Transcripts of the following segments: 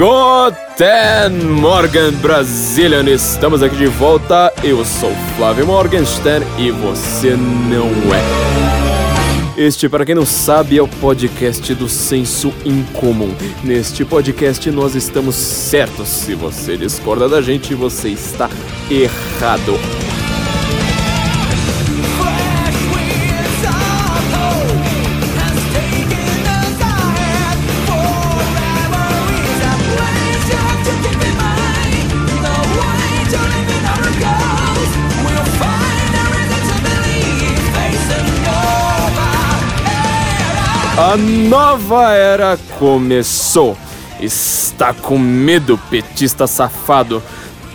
Guten Morgen Brazilian, estamos aqui de volta. Eu sou Flávio Morgenstern e você não é. Este, para quem não sabe, é o podcast do senso incomum. Neste podcast nós estamos certos. Se você discorda da gente, você está errado. A nova era começou. Está com medo, petista safado.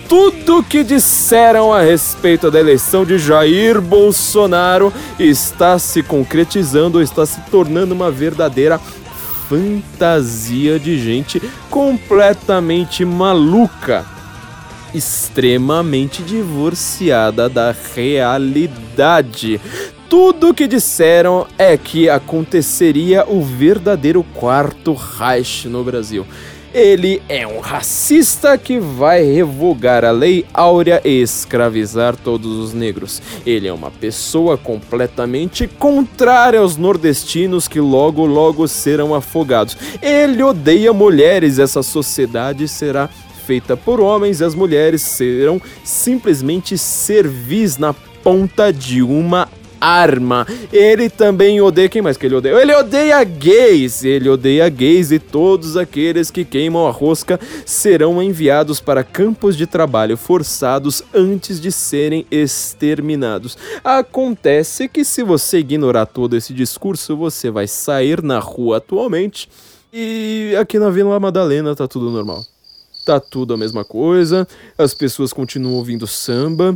Tudo que disseram a respeito da eleição de Jair Bolsonaro está se concretizando, está se tornando uma verdadeira fantasia de gente completamente maluca, extremamente divorciada da realidade. Tudo que disseram é que aconteceria o verdadeiro quarto Reich no Brasil. Ele é um racista que vai revogar a lei áurea e escravizar todos os negros. Ele é uma pessoa completamente contrária aos nordestinos que logo logo serão afogados. Ele odeia mulheres, essa sociedade será feita por homens e as mulheres serão simplesmente servis na ponta de uma arma. Ele também odeia. Quem mais que ele odeia? Ele odeia gays. Ele odeia gays e todos aqueles que queimam a rosca serão enviados para campos de trabalho forçados antes de serem exterminados. Acontece que se você ignorar todo esse discurso, você vai sair na rua atualmente. E aqui na Vila Madalena tá tudo normal tá tudo a mesma coisa, as pessoas continuam ouvindo samba,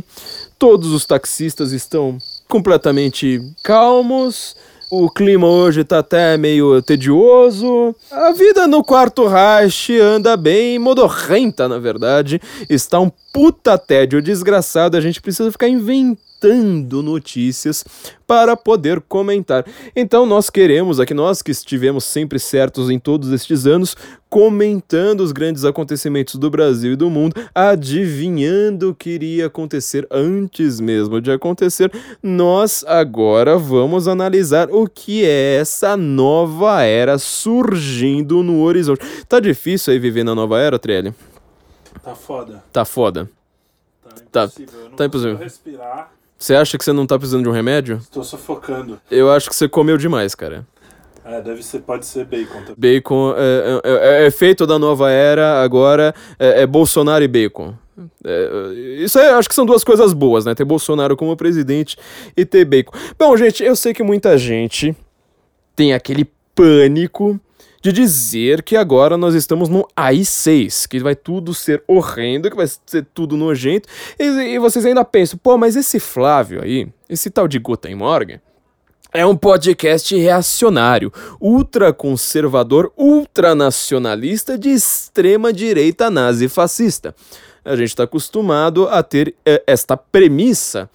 todos os taxistas estão completamente calmos. O clima hoje tá até meio tedioso. A vida no quarto Reich anda bem modorrenta, na verdade. Está um puta tédio desgraçado. A gente precisa ficar inventando coletando notícias para poder comentar. Então nós queremos, aqui nós que estivemos sempre certos em todos estes anos, comentando os grandes acontecimentos do Brasil e do mundo, adivinhando o que iria acontecer antes mesmo de acontecer, nós agora vamos analisar o que é essa nova era surgindo no horizonte. Tá difícil aí viver na nova era, Trelli? Tá foda. Tá foda. Tá impossível. Eu não tá impossível. respirar. Você acha que você não tá precisando de um remédio? Estou sufocando. Eu acho que você comeu demais, cara. É, deve ser, pode ser bacon também. Bacon é, é, é, é feito da nova era, agora é, é Bolsonaro e bacon. É, isso aí, acho que são duas coisas boas, né? Ter Bolsonaro como presidente e ter bacon. Bom, gente, eu sei que muita gente tem aquele pânico de dizer que agora nós estamos no AI6, que vai tudo ser horrendo, que vai ser tudo nojento, e, e vocês ainda pensam, pô, mas esse Flávio aí, esse tal de Guten Morgan, é um podcast reacionário, ultraconservador, ultranacionalista de extrema direita nazi-fascista. A gente está acostumado a ter é, esta premissa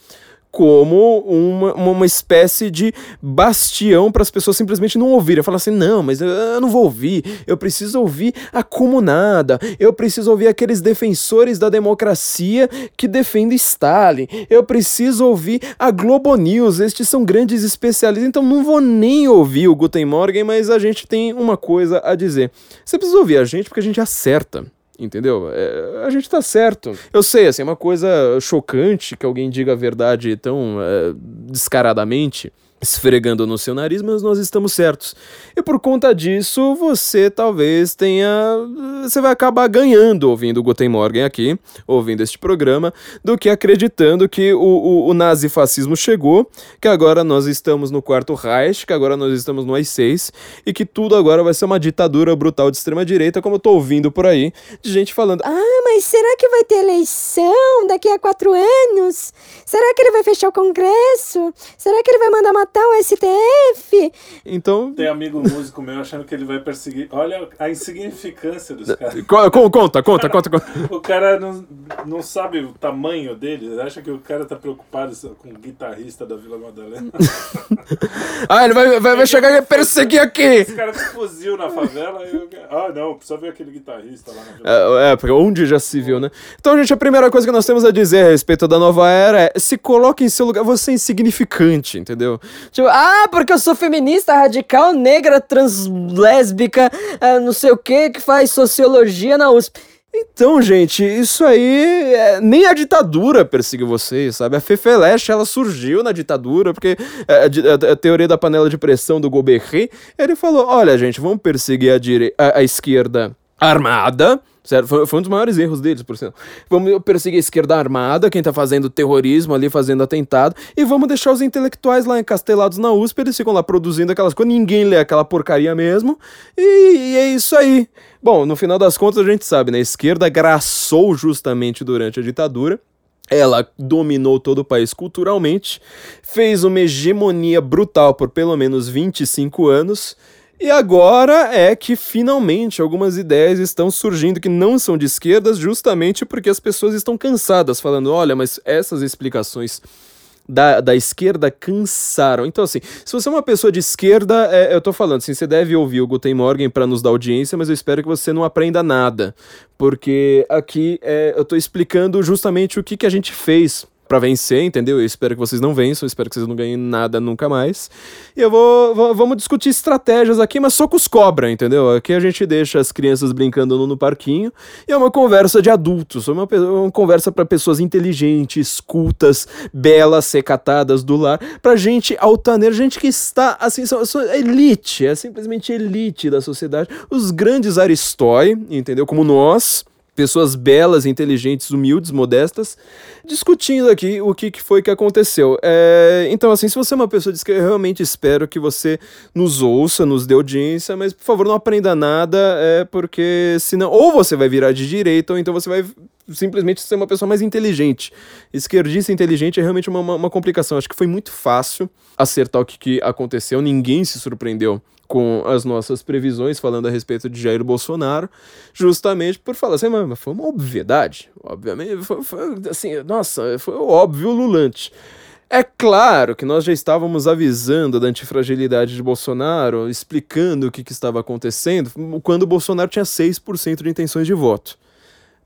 como uma, uma espécie de bastião para as pessoas simplesmente não ouvirem. Falar assim, não, mas eu, não vou ouvir, eu preciso ouvir a comunada, eu preciso ouvir aqueles defensores da democracia que defendem Stalin, eu preciso ouvir a Globo News, estes são grandes especialistas, então não vou nem ouvir o Guten Morgen, mas a gente tem uma coisa a dizer. Você precisa ouvir a gente porque a gente acerta. Entendeu? É, a gente tá certo. Eu sei, assim, é uma coisa chocante que alguém diga a verdade tão é, descaradamente esfregando no seu nariz, mas nós estamos certos. E por conta disso, você talvez tenha. Você vai acabar ganhando ouvindo o Guten Morgen aqui, ouvindo este programa, do que acreditando que o, o, o nazifascismo chegou, que agora nós estamos no quarto Reich, que agora nós estamos no AI-6, e que tudo agora vai ser uma ditadura brutal de extrema-direita, como eu tô ouvindo por aí, de gente falando: Ah, mas será que vai ter eleição daqui a quatro anos? Será que ele vai fechar o Congresso? Será que ele vai mandar matar matar o STF. Então. Tem amigo músico meu achando que ele vai perseguir. Olha a insignificância dos caras. Conta, conta, conta, conta. O cara não, não sabe o tamanho dele, acha que o cara tá preocupado com o guitarrista da Vila Madalena. ah, ele vai, vai, vai chegar e perseguir aqui. Esse cara com fuzil na favela. Eu... Ah, não, precisa ver aquele guitarrista lá na Vila É, é, porque onde já se viu, né? Então, gente, a primeira coisa que nós temos a dizer a respeito da nova era é se coloque em seu lugar, você é insignificante, entendeu? Tipo, ah, porque eu sou feminista, radical, negra, translésbica, ah, não sei o que, que faz sociologia na USP. Então, gente, isso aí é, nem a ditadura perseguiu vocês, sabe? A Fefeleche, ela surgiu na ditadura, porque é, a, a, a, teoria da panela de pressão do Goberri, ele falou, olha, gente, vamos perseguir a, dire a, a esquerda armada, Certo? Foi, foi, um dos maiores erros deles, por sinal. Vamos perseguir a esquerda armada, quem tá fazendo terrorismo ali, fazendo atentado, e vamos deixar os intelectuais lá encastelados na USP, eles ficam lá produzindo aquelas coisas, ninguém lê aquela porcaria mesmo, e, e é isso aí. Bom, no final das contas a gente sabe, né? A esquerda graçou justamente durante a ditadura. Ela dominou todo o país culturalmente, fez uma hegemonia brutal por pelo menos 25 anos e agora é que finalmente algumas ideias estão surgindo que não são de esquerdas, justamente porque as pessoas estão cansadas, falando: olha, mas essas explicações da, da esquerda cansaram. Então, assim, se você é uma pessoa de esquerda, é, eu tô falando assim, você deve ouvir o Guten Morgen para nos dar audiência, mas eu espero que você não aprenda nada. Porque aqui é, eu tô explicando justamente o que, que a gente fez para vencer, entendeu? Eu espero que vocês não vençam, espero que vocês não ganhem nada nunca mais. E eu vou, vou vamos discutir estratégias aqui, mas só com os cobra, entendeu? Aqui a gente deixa as crianças brincando no, no parquinho e é uma conversa de adultos, uma, uma conversa para pessoas inteligentes, cultas, belas, recatadas do lar, pra gente altaneira, gente que está assim, são, são elite, é simplesmente elite da sociedade, os grandes aristói, entendeu? Como nós pessoas belas, inteligentes, humildes, modestas, discutindo aqui o que, que foi que aconteceu. É, então, assim, se você é uma pessoa diz que eu realmente espero que você nos ouça, nos dê audiência, mas por favor não aprenda nada, é porque senão ou você vai virar de direita ou então você vai simplesmente ser uma pessoa mais inteligente. Esquerdista inteligente é realmente uma, uma, uma complicação. Acho que foi muito fácil acertar o que, que aconteceu, ninguém se surpreendeu com as nossas previsões falando a respeito de Jair Bolsonaro, justamente por falar assim, mas foi uma obviedade, obviamente, foi, foi assim, nossa, foi óbvio lulante. É claro que nós já estávamos avisando da antifragilidade de Bolsonaro, explicando o que, que estava acontecendo, quando Bolsonaro tinha 6% de intenções de voto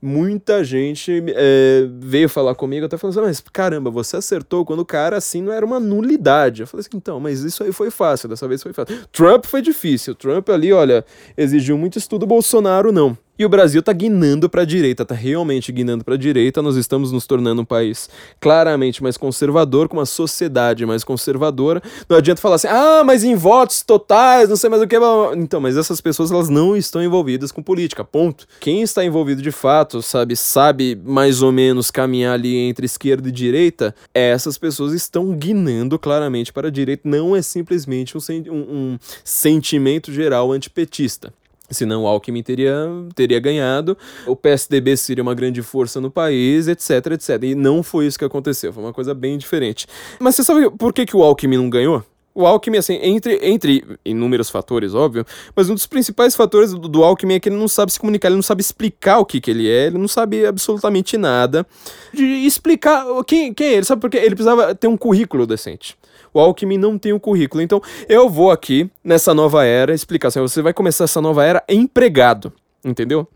muita gente é, veio falar comigo até falando assim, mas caramba, você acertou quando o cara assim não era uma nulidade. Eu falei assim, então, mas isso aí foi fácil, dessa vez foi fácil. Trump foi difícil. Trump ali, olha, exigiu muito estudo, Bolsonaro não. E o Brasil está guinando para a direita, está realmente guinando para a direita. Nós estamos nos tornando um país claramente mais conservador, com uma sociedade mais conservadora. Não adianta falar assim, ah, mas em votos totais, não sei mais o que. Então, mas essas pessoas elas não estão envolvidas com política, ponto. Quem está envolvido de fato, sabe, sabe mais ou menos caminhar ali entre esquerda e direita, essas pessoas estão guinando claramente para a direita. Não é simplesmente um, um, um sentimento geral antipetista. Senão o Alckmin teria, teria ganhado, o PSDB seria uma grande força no país, etc, etc. E não foi isso que aconteceu, foi uma coisa bem diferente. Mas você sabe por que, que o Alckmin não ganhou? O Alckmin, assim, entre, entre inúmeros fatores, óbvio, mas um dos principais fatores do, do Alckmin é que ele não sabe se comunicar, ele não sabe explicar o que, que ele é, ele não sabe absolutamente nada de explicar quem, quem é ele, sabe por quê? Ele precisava ter um currículo decente. O Alckmin não tem um currículo. Então, eu vou aqui, nessa nova era, explicar assim: você vai começar essa nova era empregado, entendeu?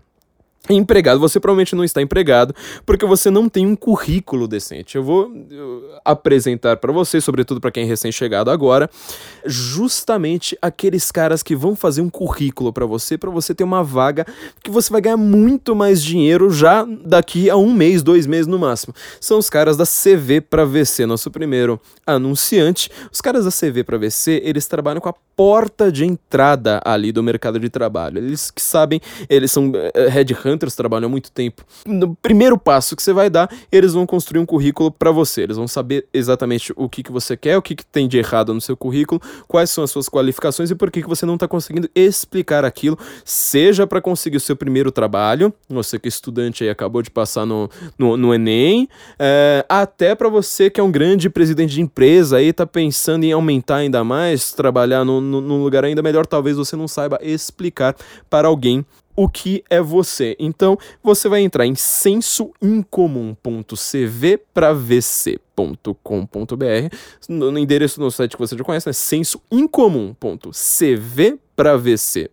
Empregado, você provavelmente não está empregado porque você não tem um currículo decente. Eu vou apresentar para você, sobretudo para quem é recém-chegado agora, justamente aqueles caras que vão fazer um currículo para você, para você ter uma vaga que você vai ganhar muito mais dinheiro já daqui a um mês, dois meses no máximo. São os caras da CV para VC, nosso primeiro anunciante. Os caras da CV para VC, eles trabalham com a porta de entrada ali do mercado de trabalho. Eles que sabem, eles são uh, headhunters, trabalham muito tempo. No primeiro passo que você vai dar, eles vão construir um currículo para você. Eles vão saber exatamente o que, que você quer, o que, que tem de errado no seu currículo, quais são as suas qualificações e por que, que você não está conseguindo explicar aquilo, seja para conseguir o seu primeiro trabalho, você que é estudante aí acabou de passar no, no, no Enem, é, até para você que é um grande presidente de empresa aí, tá pensando em aumentar ainda mais, trabalhar num lugar ainda melhor, talvez você não saiba explicar para alguém o que é você. Então, você vai entrar em sensoincomum.cv para no, no endereço no site que você já conhece, né? sensoincomum.cv para vc.com.br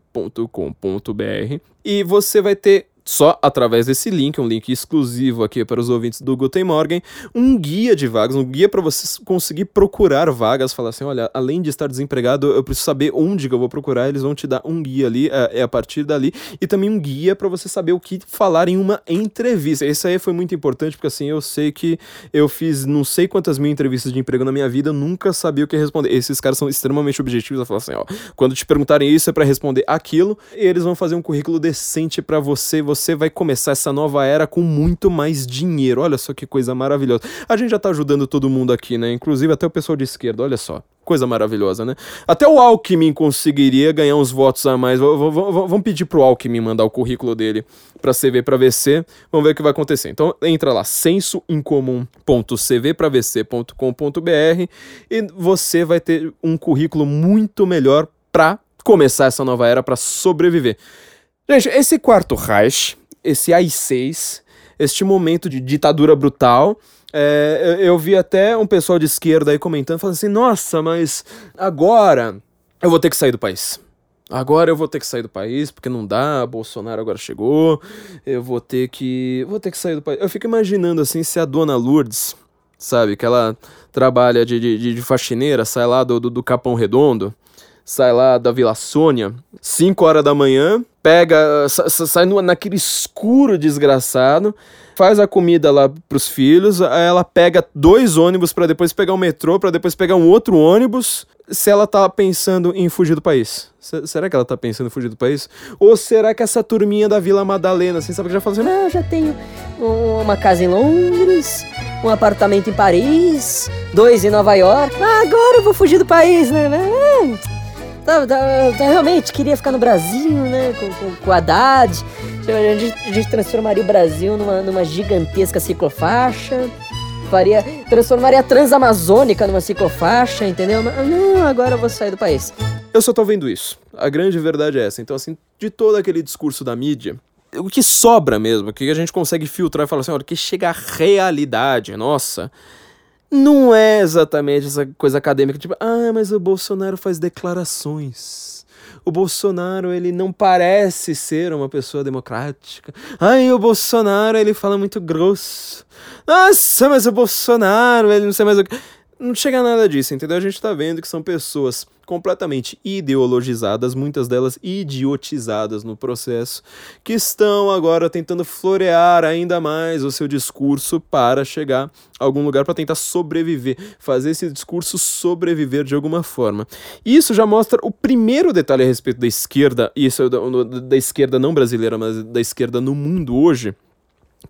e você vai ter só através desse link, um link exclusivo aqui para os ouvintes do Guten Morgen, um guia de vagas, um guia para você conseguir procurar vagas, falar assim, olha, além de estar desempregado, eu preciso saber onde que eu vou procurar, eles vão te dar um guia ali, é, é a partir dali, e também um guia para você saber o que falar em uma entrevista. Isso aí foi muito importante, porque assim, eu sei que eu fiz não sei quantas mil entrevistas de emprego na minha vida, nunca sabia o que responder. Esses caras são extremamente objetivos, a falar assim, ó, quando te perguntarem isso é para responder aquilo, e eles vão fazer um currículo decente para você, você vai começar essa nova era com muito mais dinheiro. Olha só que coisa maravilhosa. A gente já tá ajudando todo mundo aqui, né? Inclusive até o pessoal de esquerda, olha só. Coisa maravilhosa, né? Até o Alckmin conseguiria ganhar uns votos a mais. Vamos pedir pro Alckmin mandar o currículo dele pra CV pra VC. Vamos ver o que vai acontecer. Então entra lá, sensoincomum.cvpravc.com.br e você vai ter um currículo muito melhor pra começar essa nova era, para sobreviver. Gente, esse quarto Reich, esse AI-6, este momento de ditadura brutal. É, eu, vi até um pessoal de esquerda aí comentando, falando assim: nossa, mas agora eu vou ter que sair do país. Agora eu vou ter que sair do país, porque não dá, Bolsonaro agora chegou, eu vou ter que. Vou ter que sair do país. Eu fico imaginando assim se a dona Lourdes, sabe, que ela trabalha de, de, de faxineira, sai lá do, do, do Capão Redondo, sai lá da Vila Sônia, 5 horas da manhã, pega, sai naquele escuro desgraçado, faz a comida lá pros filhos, aí ela pega dois ônibus para depois pegar um metrô, para depois pegar um outro ônibus, se ela tá pensando em fugir do país. Será que ela tá pensando em fugir do país? Ou será que essa turminha da Vila Madalena, assim, sabe que já falou assim, ah, já tenho uma casa em Londres, um apartamento em Paris, dois em Nova York, ah, agora eu vou fugir do país, né? Tá, tá, tá, realmente queria ficar no Brasil, né? Com, com, com Haddad. A gente, a gente transformaria o Brasil numa, numa gigantesca ciclofaixa. Faria, transformaria a Transamazônica numa ciclofaixa, entendeu? Mas, não, agora eu vou sair do país. Eu só tô vendo isso. A grande verdade é essa. Então, assim, de todo aquele discurso da mídia, o que sobra mesmo, o que a gente consegue filtrar e falar assim, olha, que chega a realidade, nossa não é exatamente essa coisa acadêmica, tipo, ah, mas o Bolsonaro faz declarações. O Bolsonaro, ele não parece ser uma pessoa democrática. Ai, o Bolsonaro, ele fala muito grosso. Nossa, mas o Bolsonaro, ele não sei mais o que. Não chega nada disso, entendeu? A gente tá vendo que são pessoas completamente ideologizadas, muitas delas idiotizadas no processo, que estão agora tentando florear ainda mais o seu discurso para chegar a algum lugar para tentar sobreviver, fazer esse discurso sobreviver de alguma forma. E isso já mostra o primeiro detalhe a respeito da esquerda, e isso é da, da esquerda não brasileira, mas da esquerda no mundo hoje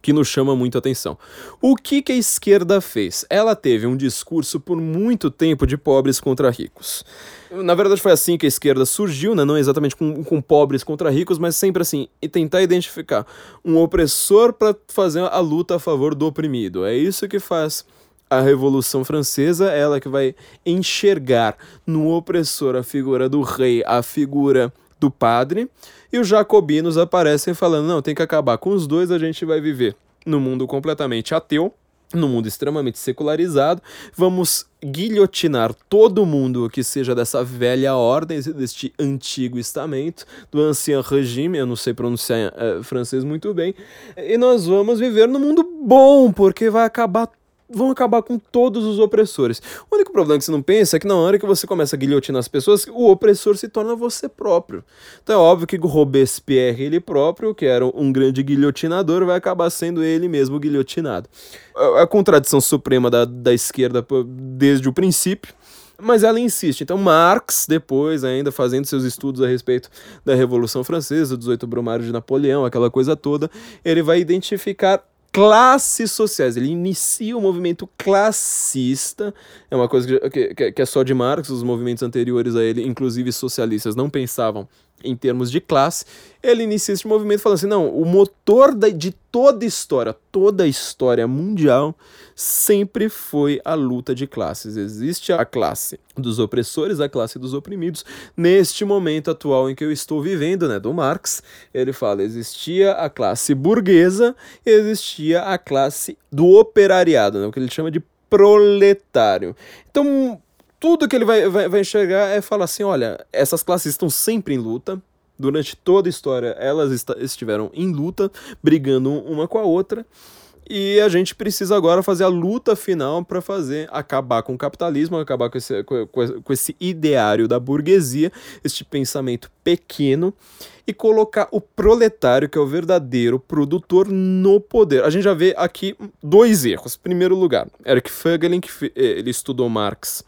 que nos chama muito atenção. O que, que a esquerda fez? Ela teve um discurso por muito tempo de pobres contra ricos. Na verdade, foi assim que a esquerda surgiu, né? não exatamente com, com pobres contra ricos, mas sempre assim, e tentar identificar um opressor para fazer a luta a favor do oprimido. É isso que faz a Revolução Francesa, ela que vai enxergar no opressor a figura do rei, a figura do padre, e os jacobinos aparecem falando: não, tem que acabar com os dois, a gente vai viver no mundo completamente ateu, no mundo extremamente secularizado, vamos guilhotinar todo mundo que seja dessa velha ordem, deste antigo estamento, do ancien regime, eu não sei pronunciar é, francês muito bem, e nós vamos viver no mundo bom, porque vai acabar vão acabar com todos os opressores. O único problema que você não pensa é que na hora que você começa a guilhotinar as pessoas, o opressor se torna você próprio. Então é óbvio que Robespierre, ele próprio, que era um grande guilhotinador, vai acabar sendo ele mesmo guilhotinado. A, a contradição suprema da, da esquerda desde o princípio Mas ela insiste. Então, Marx, depois, ainda fazendo seus estudos a respeito da Revolução Francesa, dos oito brumários de Napoleão, aquela coisa toda, ele vai identificar classes sociais. Ele inicia o movimento classista, é uma coisa que, que, que, é só de Marx, os movimentos anteriores a ele, inclusive socialistas, não pensavam em termos de classe. Ele inicia esse movimento falando assim: não, o motor de toda a história, toda a história mundial, sempre foi a luta de classes. Existe a classe dos opressores, a classe dos oprimidos. Neste momento atual em que eu estou vivendo, né, do Marx, ele fala: existia a classe burguesa, existia a classe do operariado, né, o que ele chama de proletário. Então, tudo que ele vai, vai, vai enxergar é falar assim: olha, essas classes estão sempre em luta. Durante toda a história, elas estiveram em luta, brigando uma com a outra. E a gente precisa agora fazer a luta final para fazer acabar com o capitalismo, acabar com esse, com esse ideário da burguesia, este pensamento pequeno, e colocar o proletário, que é o verdadeiro produtor, no poder. A gente já vê aqui dois erros. Primeiro lugar, Eric Fögelin, que eh, ele estudou Marx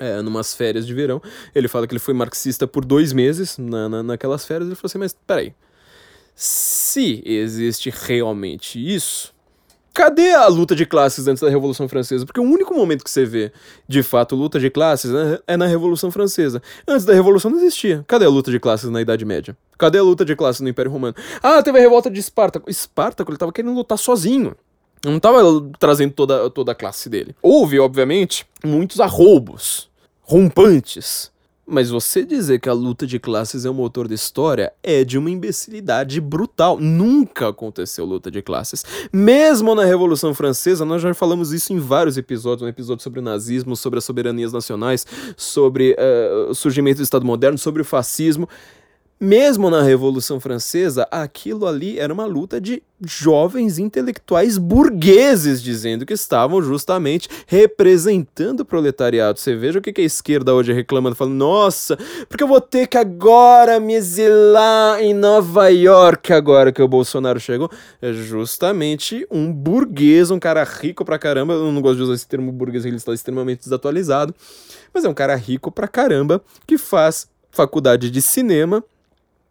é, numas férias de verão. Ele fala que ele foi marxista por dois meses na, na, naquelas férias. Ele falou assim: Mas peraí, se existe realmente isso, cadê a luta de classes antes da Revolução Francesa? Porque o único momento que você vê, de fato, luta de classes né, é na Revolução Francesa. Antes da Revolução não existia. Cadê a luta de classes na Idade Média? Cadê a luta de classes no Império Romano? Ah, teve a revolta de Espartaco. Espartaco, ele tava querendo lutar sozinho. Não tava trazendo toda, toda a classe dele. Houve, obviamente, muitos arroubos rompantes. Mas você dizer que a luta de classes é o motor da história é de uma imbecilidade brutal. Nunca aconteceu luta de classes. Mesmo na Revolução Francesa, nós já falamos isso em vários episódios: um episódio sobre o nazismo, sobre as soberanias nacionais, sobre uh, o surgimento do Estado moderno, sobre o fascismo. Mesmo na Revolução Francesa, aquilo ali era uma luta de jovens intelectuais burgueses dizendo que estavam justamente representando o proletariado. Você veja o que a esquerda hoje reclamando, falando: nossa, porque eu vou ter que agora me exilar em Nova York agora que o Bolsonaro chegou. É justamente um burguês, um cara rico pra caramba. Eu não gosto de usar esse termo burguês, ele está extremamente desatualizado. Mas é um cara rico pra caramba que faz faculdade de cinema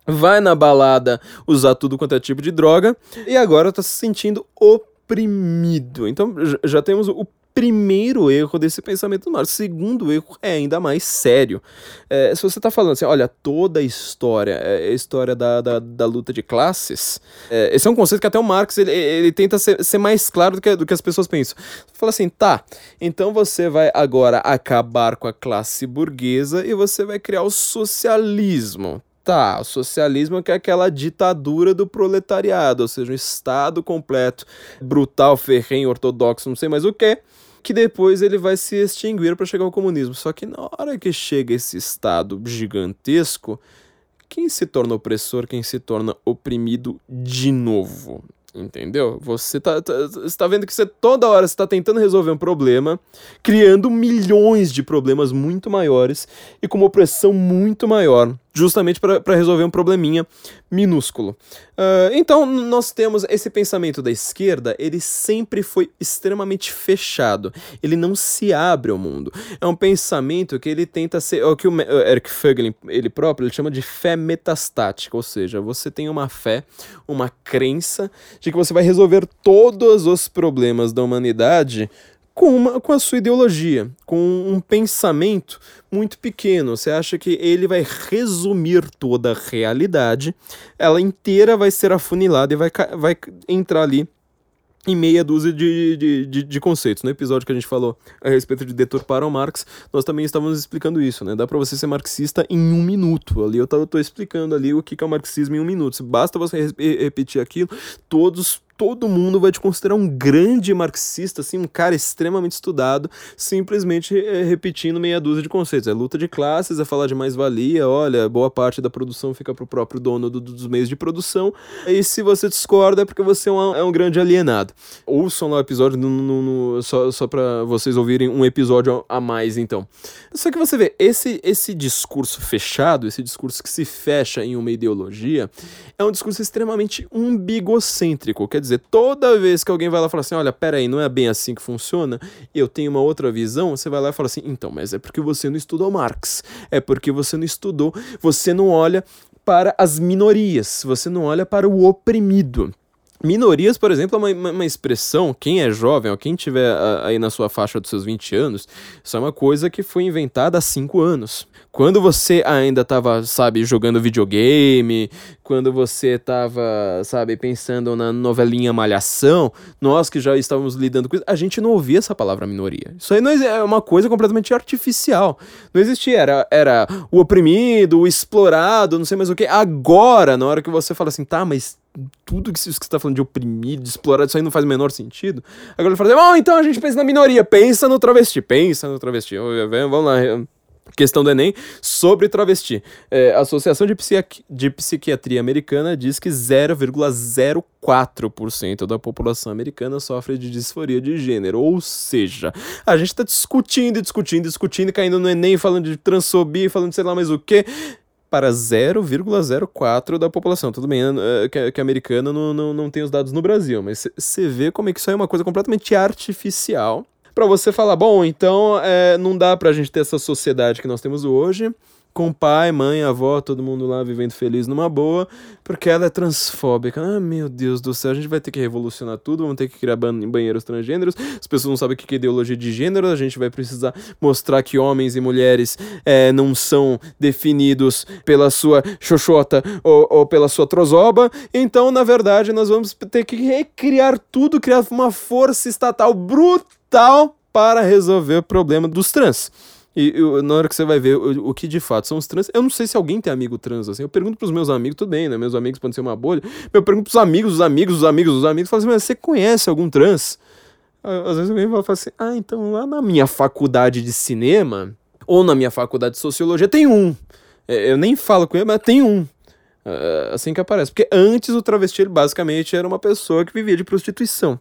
vai na balada usar tudo quanto é tipo de droga e agora tá se sentindo oprimido. Então já temos o primeiro erro desse pensamento do Marx. O segundo erro é ainda mais sério. É, se você está falando assim, olha, toda a história é a história da, da, da luta de classes, é, esse é um conceito que até o Marx ele, ele tenta ser, ser mais claro do que, do que as pessoas pensam. Fala assim, tá, então você vai agora acabar com a classe burguesa e você vai criar o socialismo. Tá, o socialismo é aquela ditadura do proletariado, ou seja, um Estado completo, brutal, ferrenho, ortodoxo, não sei mais o que, que depois ele vai se extinguir para chegar ao comunismo. Só que na hora que chega esse Estado gigantesco, quem se torna opressor, quem se torna oprimido de novo? Entendeu? Você tá, tá, tá vendo que você toda hora está tentando resolver um problema, criando milhões de problemas muito maiores e com uma opressão muito maior justamente para resolver um probleminha minúsculo. Uh, então, nós temos esse pensamento da esquerda, ele sempre foi extremamente fechado, ele não se abre ao mundo. É um pensamento que ele tenta ser, o que o Eric Fögelin, ele próprio, ele chama de fé metastática, ou seja, você tem uma fé, uma crença de que você vai resolver todos os problemas da humanidade com, uma, com a sua ideologia, com um pensamento muito pequeno. Você acha que ele vai resumir toda a realidade, ela inteira vai ser afunilada e vai, vai entrar ali em meia dúzia de, de, de, de, conceitos. No episódio que a gente falou a respeito de deturpar o Marx, nós também estávamos explicando isso, né? Dá para você ser marxista em um minuto. Ali eu estou explicando ali o que é o marxismo em um minuto. Basta você repetir aquilo, todos todo mundo vai te considerar um grande marxista, assim, um cara extremamente estudado, simplesmente é, repetindo meia dúzia de conceitos. É luta de classes, é falar de mais-valia, olha, boa parte da produção fica pro próprio dono do, dos meios de produção, e se você discorda é porque você é um, é um grande alienado. Ouçam lá o episódio no, no, no, só, só para vocês ouvirem um episódio a mais, então. Só que você vê, esse, esse discurso fechado, esse discurso que se fecha em uma ideologia, é um discurso extremamente umbigocêntrico, quer dizer, dizer, toda vez que alguém vai lá e fala assim, olha, pera aí, não é bem assim que funciona, eu tenho uma outra visão, você vai lá e fala assim, então, mas é porque você não estudou Marx, é porque você não estudou, você não olha para as minorias, você não olha para o oprimido. Minorias, por exemplo, é uma, uma, expressão, quem é jovem, ou quem tiver aí na sua faixa dos seus 20 anos, isso é uma coisa que foi inventada há 5 anos. Quando você ainda estava, sabe, jogando videogame, quando você estava, sabe, pensando na novelinha Malhação, nós que já estávamos lidando com isso, a gente não ouvia essa palavra minoria. Isso aí não é uma coisa completamente artificial. Não existia, era, era o oprimido, o explorado, não sei mais o que. Agora, na hora que você fala assim, tá, mas tudo que você está falando de oprimido, de explorado, isso aí não faz o menor sentido. Agora ele fala assim, oh, então a gente pensa na minoria, pensa no travesti, pensa no travesti. Vamos lá, questão do Enem sobre travesti. É, a Associação de, Psiqui de Psiquiatria Americana diz que 0,04% da população americana sofre de disforia de gênero. Ou seja, a gente está discutindo, discutindo, discutindo, caindo no Enem, falando de transfobia, falando sei lá mais o que para 0,04 da população. Tudo bem uh, que, a americana não, não, não tem os dados no Brasil, mas você vê como é que isso é uma coisa completamente artificial para você falar, bom, então é, não dá pra gente ter essa sociedade que nós temos hoje, com pai, mãe, avó, todo mundo lá vivendo feliz numa boa, porque ela é transfóbica. Ah, meu Deus do céu, a gente vai ter que revolucionar tudo, vamos ter que criar banheiros transgêneros, as pessoas não sabem o que é ideologia de gênero, a gente vai precisar mostrar que homens e mulheres é, não são definidos pela sua xoxota ou, ou pela sua trozoba, então, na verdade, nós vamos ter que recriar tudo, criar uma força estatal brutal para resolver o problema dos trans. E eu, na hora que você vai ver o, que de fato são os trans, eu não sei se alguém tem amigo trans assim. Eu pergunto pros meus amigos, tudo bem, né? Meus amigos podem ser uma bolha. Eu pergunto pros amigos, os amigos, os amigos, os amigos, falo assim, mas você conhece algum trans? Às vezes alguém fala assim, ah, então lá na minha faculdade de cinema, ou na minha faculdade de sociologia, tem um. É, eu nem falo com ele, mas tem um. É, assim que aparece. Porque antes o travesti basicamente era uma pessoa que vivia de prostituição.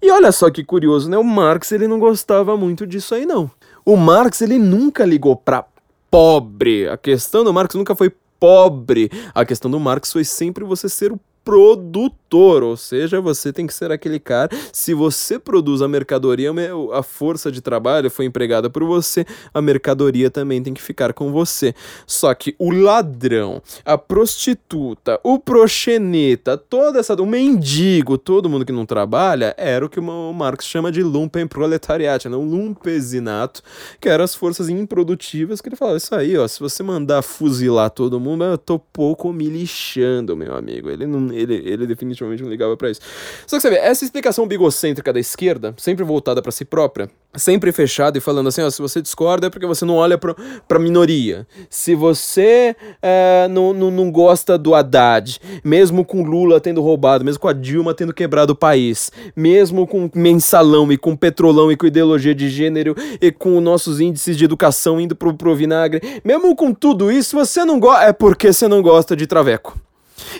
E olha só que curioso, né? O Marx ele não gostava muito disso aí, não. O Marx, ele nunca ligou pra pobre. A questão do Marx nunca foi pobre. A questão do Marx foi sempre você ser o produtor, ou seja, você tem que ser aquele cara. Se você produz a mercadoria, a força de trabalho foi empregada por você, a mercadoria também tem que ficar com você. Só que o ladrão, a prostituta, o proxeneta, toda essa. o mendigo, todo mundo que não trabalha, era o que o Marx chama de lumpen proletariat, né? um lumpesinato, que eram as forças improdutivas que ele falava: Isso aí, ó, se você mandar fuzilar todo mundo, eu tô pouco me lixando, meu amigo. Ele não ele, ele definitivamente não ligava para isso. Só que você vê, essa explicação bigocêntrica da esquerda, sempre voltada para si própria, sempre fechada e falando assim, ó, se você discorda é porque você não olha pra, pra minoria. Se você é, não, não, não gosta do Haddad, mesmo com Lula tendo roubado, mesmo com a Dilma tendo quebrado o país, mesmo com mensalão e com petrolão e com ideologia de gênero e com nossos índices de educação indo pro, pro vinagre, mesmo com tudo isso, você não gosta, é porque você não gosta de traveco.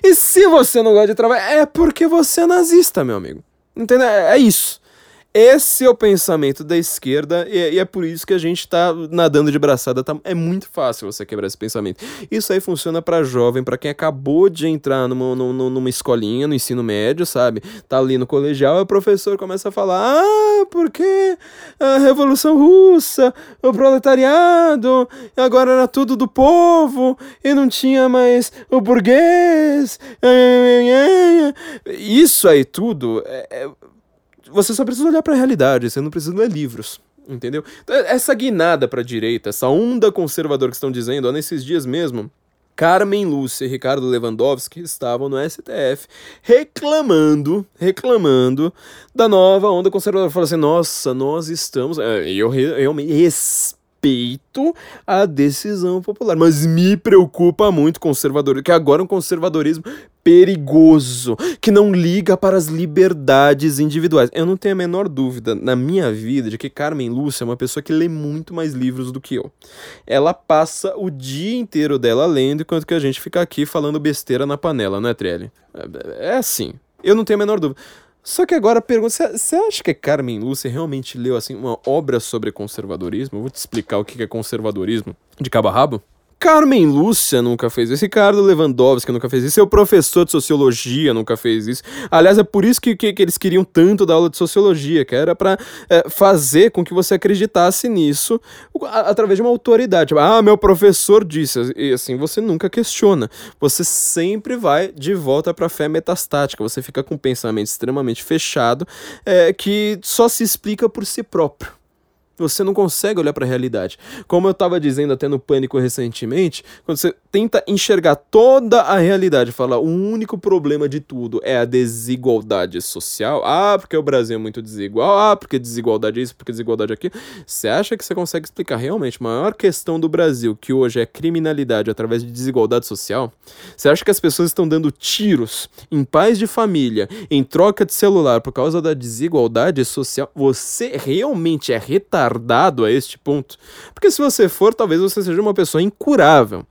E se você não gosta de trabalhar, é porque você é nazista, meu amigo. Entendeu? É, é isso. Esse é o pensamento da esquerda e, e, é por isso que a gente tá nadando de braçada. Tá, é muito fácil você quebrar esse pensamento. Isso aí funciona para jovem, para quem acabou de entrar numa, numa, numa, escolinha, no ensino médio, sabe? Tá ali no colegial e o professor começa a falar: ah, porque a Revolução Russa, o proletariado, agora era tudo do povo e não tinha mais o burguês. Isso aí tudo é, é você só precisa olhar para a realidade, você não precisa ler livros. Entendeu? Então, essa guinada para a direita, essa onda conservadora que estão dizendo, ó, nesses dias mesmo, Carmen Lúcia e Ricardo Lewandowski estavam no STF reclamando, reclamando da nova onda conservadora. Falaram assim: nossa, nós estamos. É, eu realmente respeito a decisão popular, mas me preocupa muito conservador, que agora é um conservadorismo perigoso, que não liga para as liberdades individuais. Eu não tenho a menor dúvida na minha vida de que Carmen Lúcia é uma pessoa que lê muito mais livros do que eu. Ela passa o dia inteiro dela lendo, enquanto que a gente fica aqui falando besteira na panela, não é, Trelli? É, é assim. Eu não tenho a menor dúvida. Só que agora pergunta, você acha que Carmen Lúcia realmente leu assim uma obra sobre conservadorismo? Eu vou te explicar o que é conservadorismo de cabo a rabo. Carmen Lúcia nunca fez isso, Ricardo Lewandowski nunca fez isso, seu professor de sociologia nunca fez isso. Aliás, é por isso que, que, que eles queriam tanto da aula de sociologia, que era para é, fazer com que você acreditasse nisso a, através de uma autoridade. Tipo, ah, meu professor disse, e assim você nunca questiona. Você sempre vai de volta para a fé metastática, você fica com um pensamento extremamente fechado é, que só se explica por si próprio. Você não consegue olhar para a realidade. Como eu estava dizendo até no Pânico recentemente, quando você tenta enxergar toda a realidade, falar o único problema de tudo é a desigualdade social. Ah, porque o Brasil é muito desigual. Ah, porque desigualdade isso, porque desigualdade aquilo. Você acha que você consegue explicar realmente a maior questão do Brasil, que hoje é criminalidade através de desigualdade social? Você acha que as pessoas estão dando tiros em pais de família, em troca de celular por causa da desigualdade social? Você realmente é retardado retardado a este ponto. Porque se você for, talvez você seja uma pessoa incurável.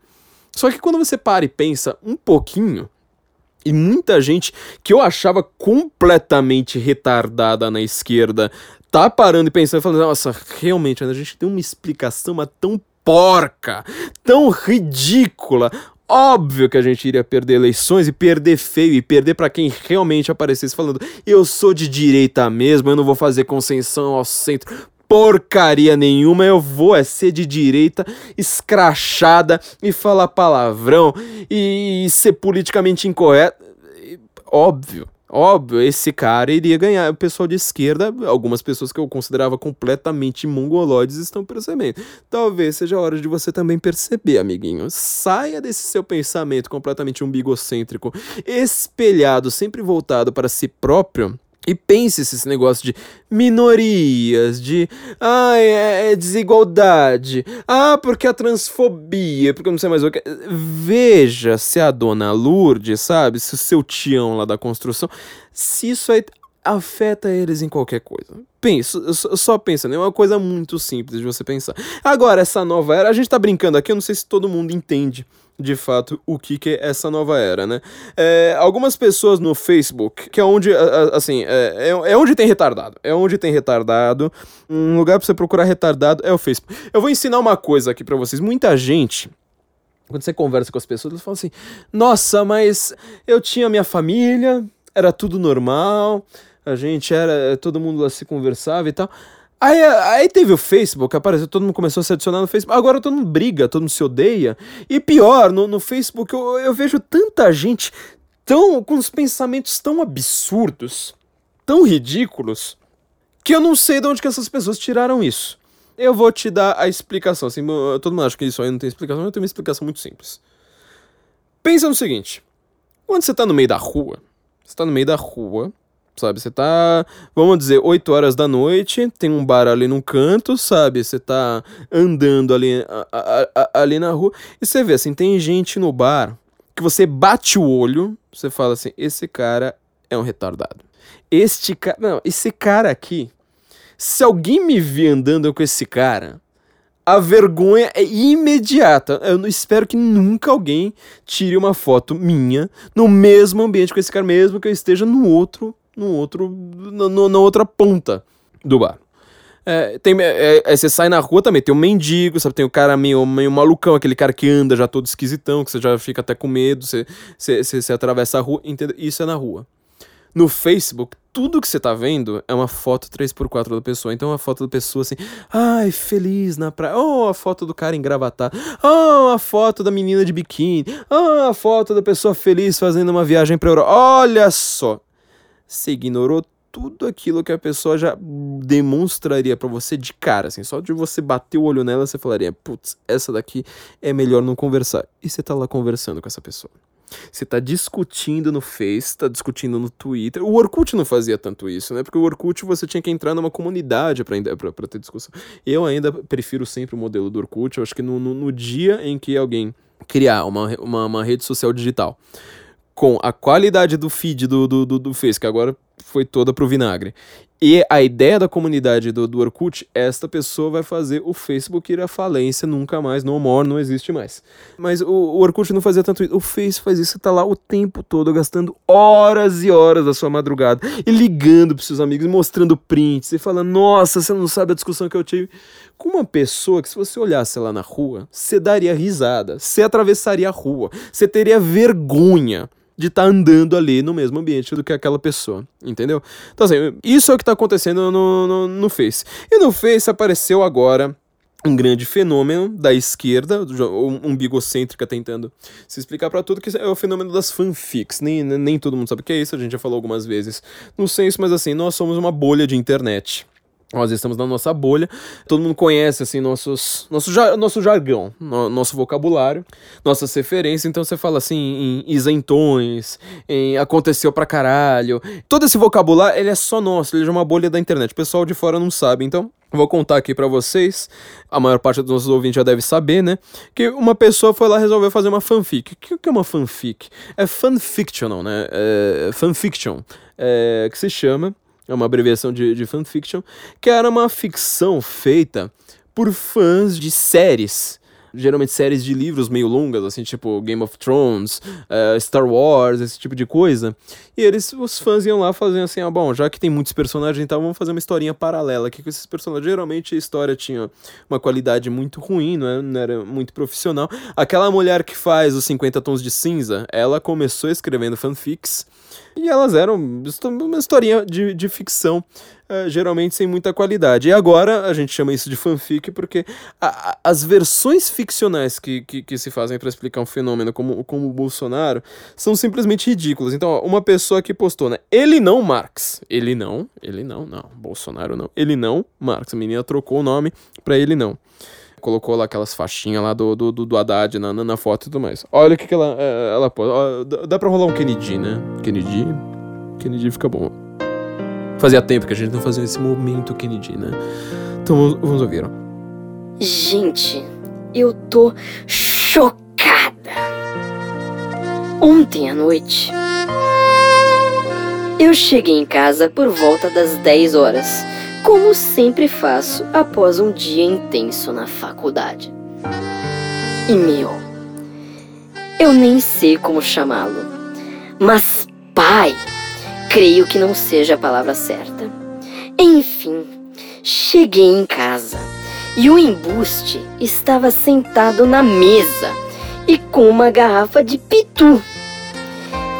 Só que quando você para e pensa um pouquinho, e muita gente que eu achava completamente retardada na esquerda tá parando e pensando falando: nossa, realmente, a gente tem uma explicação mas tão porca, tão ridícula. Óbvio que a gente iria perder eleições e perder feio e perder para quem realmente aparecesse falando: eu sou de direita mesmo, eu não vou fazer concessão ao centro porcaria nenhuma, eu vou é ser de direita, escrachada e falar palavrão e, e ser politicamente incorreto. Óbvio. Óbvio, esse cara iria ganhar. O pessoal de esquerda, algumas pessoas que eu considerava completamente mongoloides estão percebendo. Talvez seja a hora de você também perceber, amiguinho. Saia desse seu pensamento completamente umbigocêntrico, espelhado, sempre voltado para si próprio e pense esse negócio de minorias, de ah, é, é, desigualdade, ah, porque a transfobia, porque eu não sei mais o que. Veja se a dona Lourdes, sabe, se o seu tião lá da construção, se isso aí afeta eles em qualquer coisa. Pensa, só pensa, é uma coisa muito simples de você pensar. Agora, essa nova era, a gente tá brincando aqui, eu não sei se todo mundo entende de fato o que, que é essa nova era, né? É, algumas pessoas no Facebook, que é onde, assim, é, é, é, onde tem retardado. É onde tem retardado. Um lugar pra você procurar retardado é o Facebook. Eu vou ensinar uma coisa aqui para vocês. Muita gente. Quando você conversa com as pessoas, eles falam assim: Nossa, mas eu tinha minha família, era tudo normal, a gente era. Todo mundo lá se conversava e tal. Aí, aí teve o Facebook, apareceu, todo mundo começou a se adicionar no Facebook. Agora todo mundo briga, todo mundo se odeia. E pior, no, no Facebook eu, eu vejo tanta gente tão com os pensamentos tão absurdos, tão ridículos, que eu não sei de onde que essas pessoas tiraram isso. Eu vou te dar a explicação. Assim, todo mundo acha que isso aí não tem explicação, mas eu tenho uma explicação muito simples. Pensa no seguinte: quando você tá no meio da rua, você tá no meio da rua, sabe? Você tá, vamos dizer, 8 horas da noite, tem um bar ali no canto, sabe? Você tá andando ali, a, a, a, ali na rua e você vê assim, tem gente no bar que você bate o olho, você fala assim, esse cara é um retardado. Este cara, não, esse cara aqui, se alguém me vir andando com esse cara, a vergonha é imediata. Eu espero que nunca alguém tire uma foto minha no mesmo ambiente com esse cara, mesmo que eu esteja no outro no outro, na, outra ponta do bar. É, tem, é, é, você sai na rua também, tem um mendigo, sabe? Tem o cara meio, meio malucão, aquele cara que anda já todo esquisitão, que você já fica até com medo, você, você, você, você atravessa a rua, entendeu? Isso é na rua. No Facebook, tudo que você tá vendo é uma foto 3x4 da pessoa. Então, uma foto da pessoa assim, ai, feliz na praia. Oh, a foto do cara engravatado. Oh, a foto da menina de biquíni. Oh, a foto da pessoa feliz fazendo uma viagem pra Europa. Olha só você ignorou tudo aquilo que a pessoa já demonstraria para você de cara, assim, só de você bater o olho nela, você falaria, putz, essa daqui é melhor não conversar. E você tá lá conversando com essa pessoa. Você tá discutindo no Face, tá discutindo no Twitter. O Orkut não fazia tanto isso, né? Porque o Orkut você tinha que entrar numa comunidade pra ter discussão. Eu ainda prefiro sempre o modelo do Orkut. Eu acho que no, no, no dia em que alguém criar uma, uma, uma rede social digital com a qualidade do feed do, do, do, do Face, que agora foi toda pro vinagre. E a ideia da comunidade do, do Orkut, esta pessoa vai fazer o Facebook ir à falência, nunca mais, no more, não existe mais. Mas o, o Orkut não fazia tanto isso. O Face faz isso, você tá lá o tempo todo, gastando horas e horas da sua madrugada, e ligando pros seus amigos, mostrando prints, e falando, nossa, você não sabe a discussão que eu tive com uma pessoa que se você olhasse lá na rua, você daria risada, você atravessaria a rua, você teria vergonha de estar tá andando ali no mesmo ambiente do que aquela pessoa, entendeu? Então, assim, isso é o que está acontecendo no, no, no Face. E no Face apareceu agora um grande fenômeno da esquerda, um bigocêntrica tentando se explicar para tudo, que é o fenômeno das fanfics. Nem, nem todo mundo sabe o que é isso, a gente já falou algumas vezes no senso, mas assim, nós somos uma bolha de internet. Nós estamos na nossa bolha, todo mundo conhece assim nossos, nosso, nosso jargão, no, nosso vocabulário, nossas referências. Então você fala assim em isentões, em aconteceu pra caralho. Todo esse vocabulário ele é só nosso, ele é uma bolha da internet. O pessoal de fora não sabe. Então Vou contar aqui para vocês, a maior parte dos nossos ouvintes já deve saber, né? Que uma pessoa foi lá resolveu fazer uma fanfic. O que é uma fanfic? É fanfictional, né? É fanfiction, é, que se chama é uma abreviação de, de fanfiction, que era uma ficção feita por fãs de séries. Geralmente séries de livros meio longas, assim, tipo Game of Thrones, uh, Star Wars, esse tipo de coisa. E eles, os fãs iam lá fazendo assim, ah, bom, já que tem muitos personagens, então vamos fazer uma historinha paralela aqui com esses personagens. Geralmente a história tinha uma qualidade muito ruim, não era, não era muito profissional. Aquela mulher que faz os 50 tons de cinza, ela começou escrevendo fanfics e elas eram uma historinha de, de ficção, uh, geralmente sem muita qualidade. E agora a gente chama isso de fanfic porque a, a, as versões ficcionais que, que, que se fazem para explicar um fenômeno como, como o Bolsonaro são simplesmente ridículas. Então, ó, uma pessoa que postou, né? Ele não Marx. Ele não, ele não, não. Bolsonaro não. Ele não Marx. A menina trocou o nome para ele não colocou lá aquelas faixinhas lá do, do, do Haddad na, na, foto e tudo mais. Olha o que, que ela, é, ela pôs. Dá pra rolar um Kennedy, né? Kennedy. Kennedy fica bom. Fazia tempo que a gente não fazia esse momento Kennedy, né? Então vamos, ouvir. Gente, eu tô chocada. Ontem à noite, eu cheguei em casa por volta das 10 horas como sempre faço após um dia intenso na faculdade. E meu, eu nem sei como chamá-lo, mas pai, creio que não seja a palavra certa. Enfim, cheguei em casa e o embuste estava sentado na mesa e com uma garrafa de pitu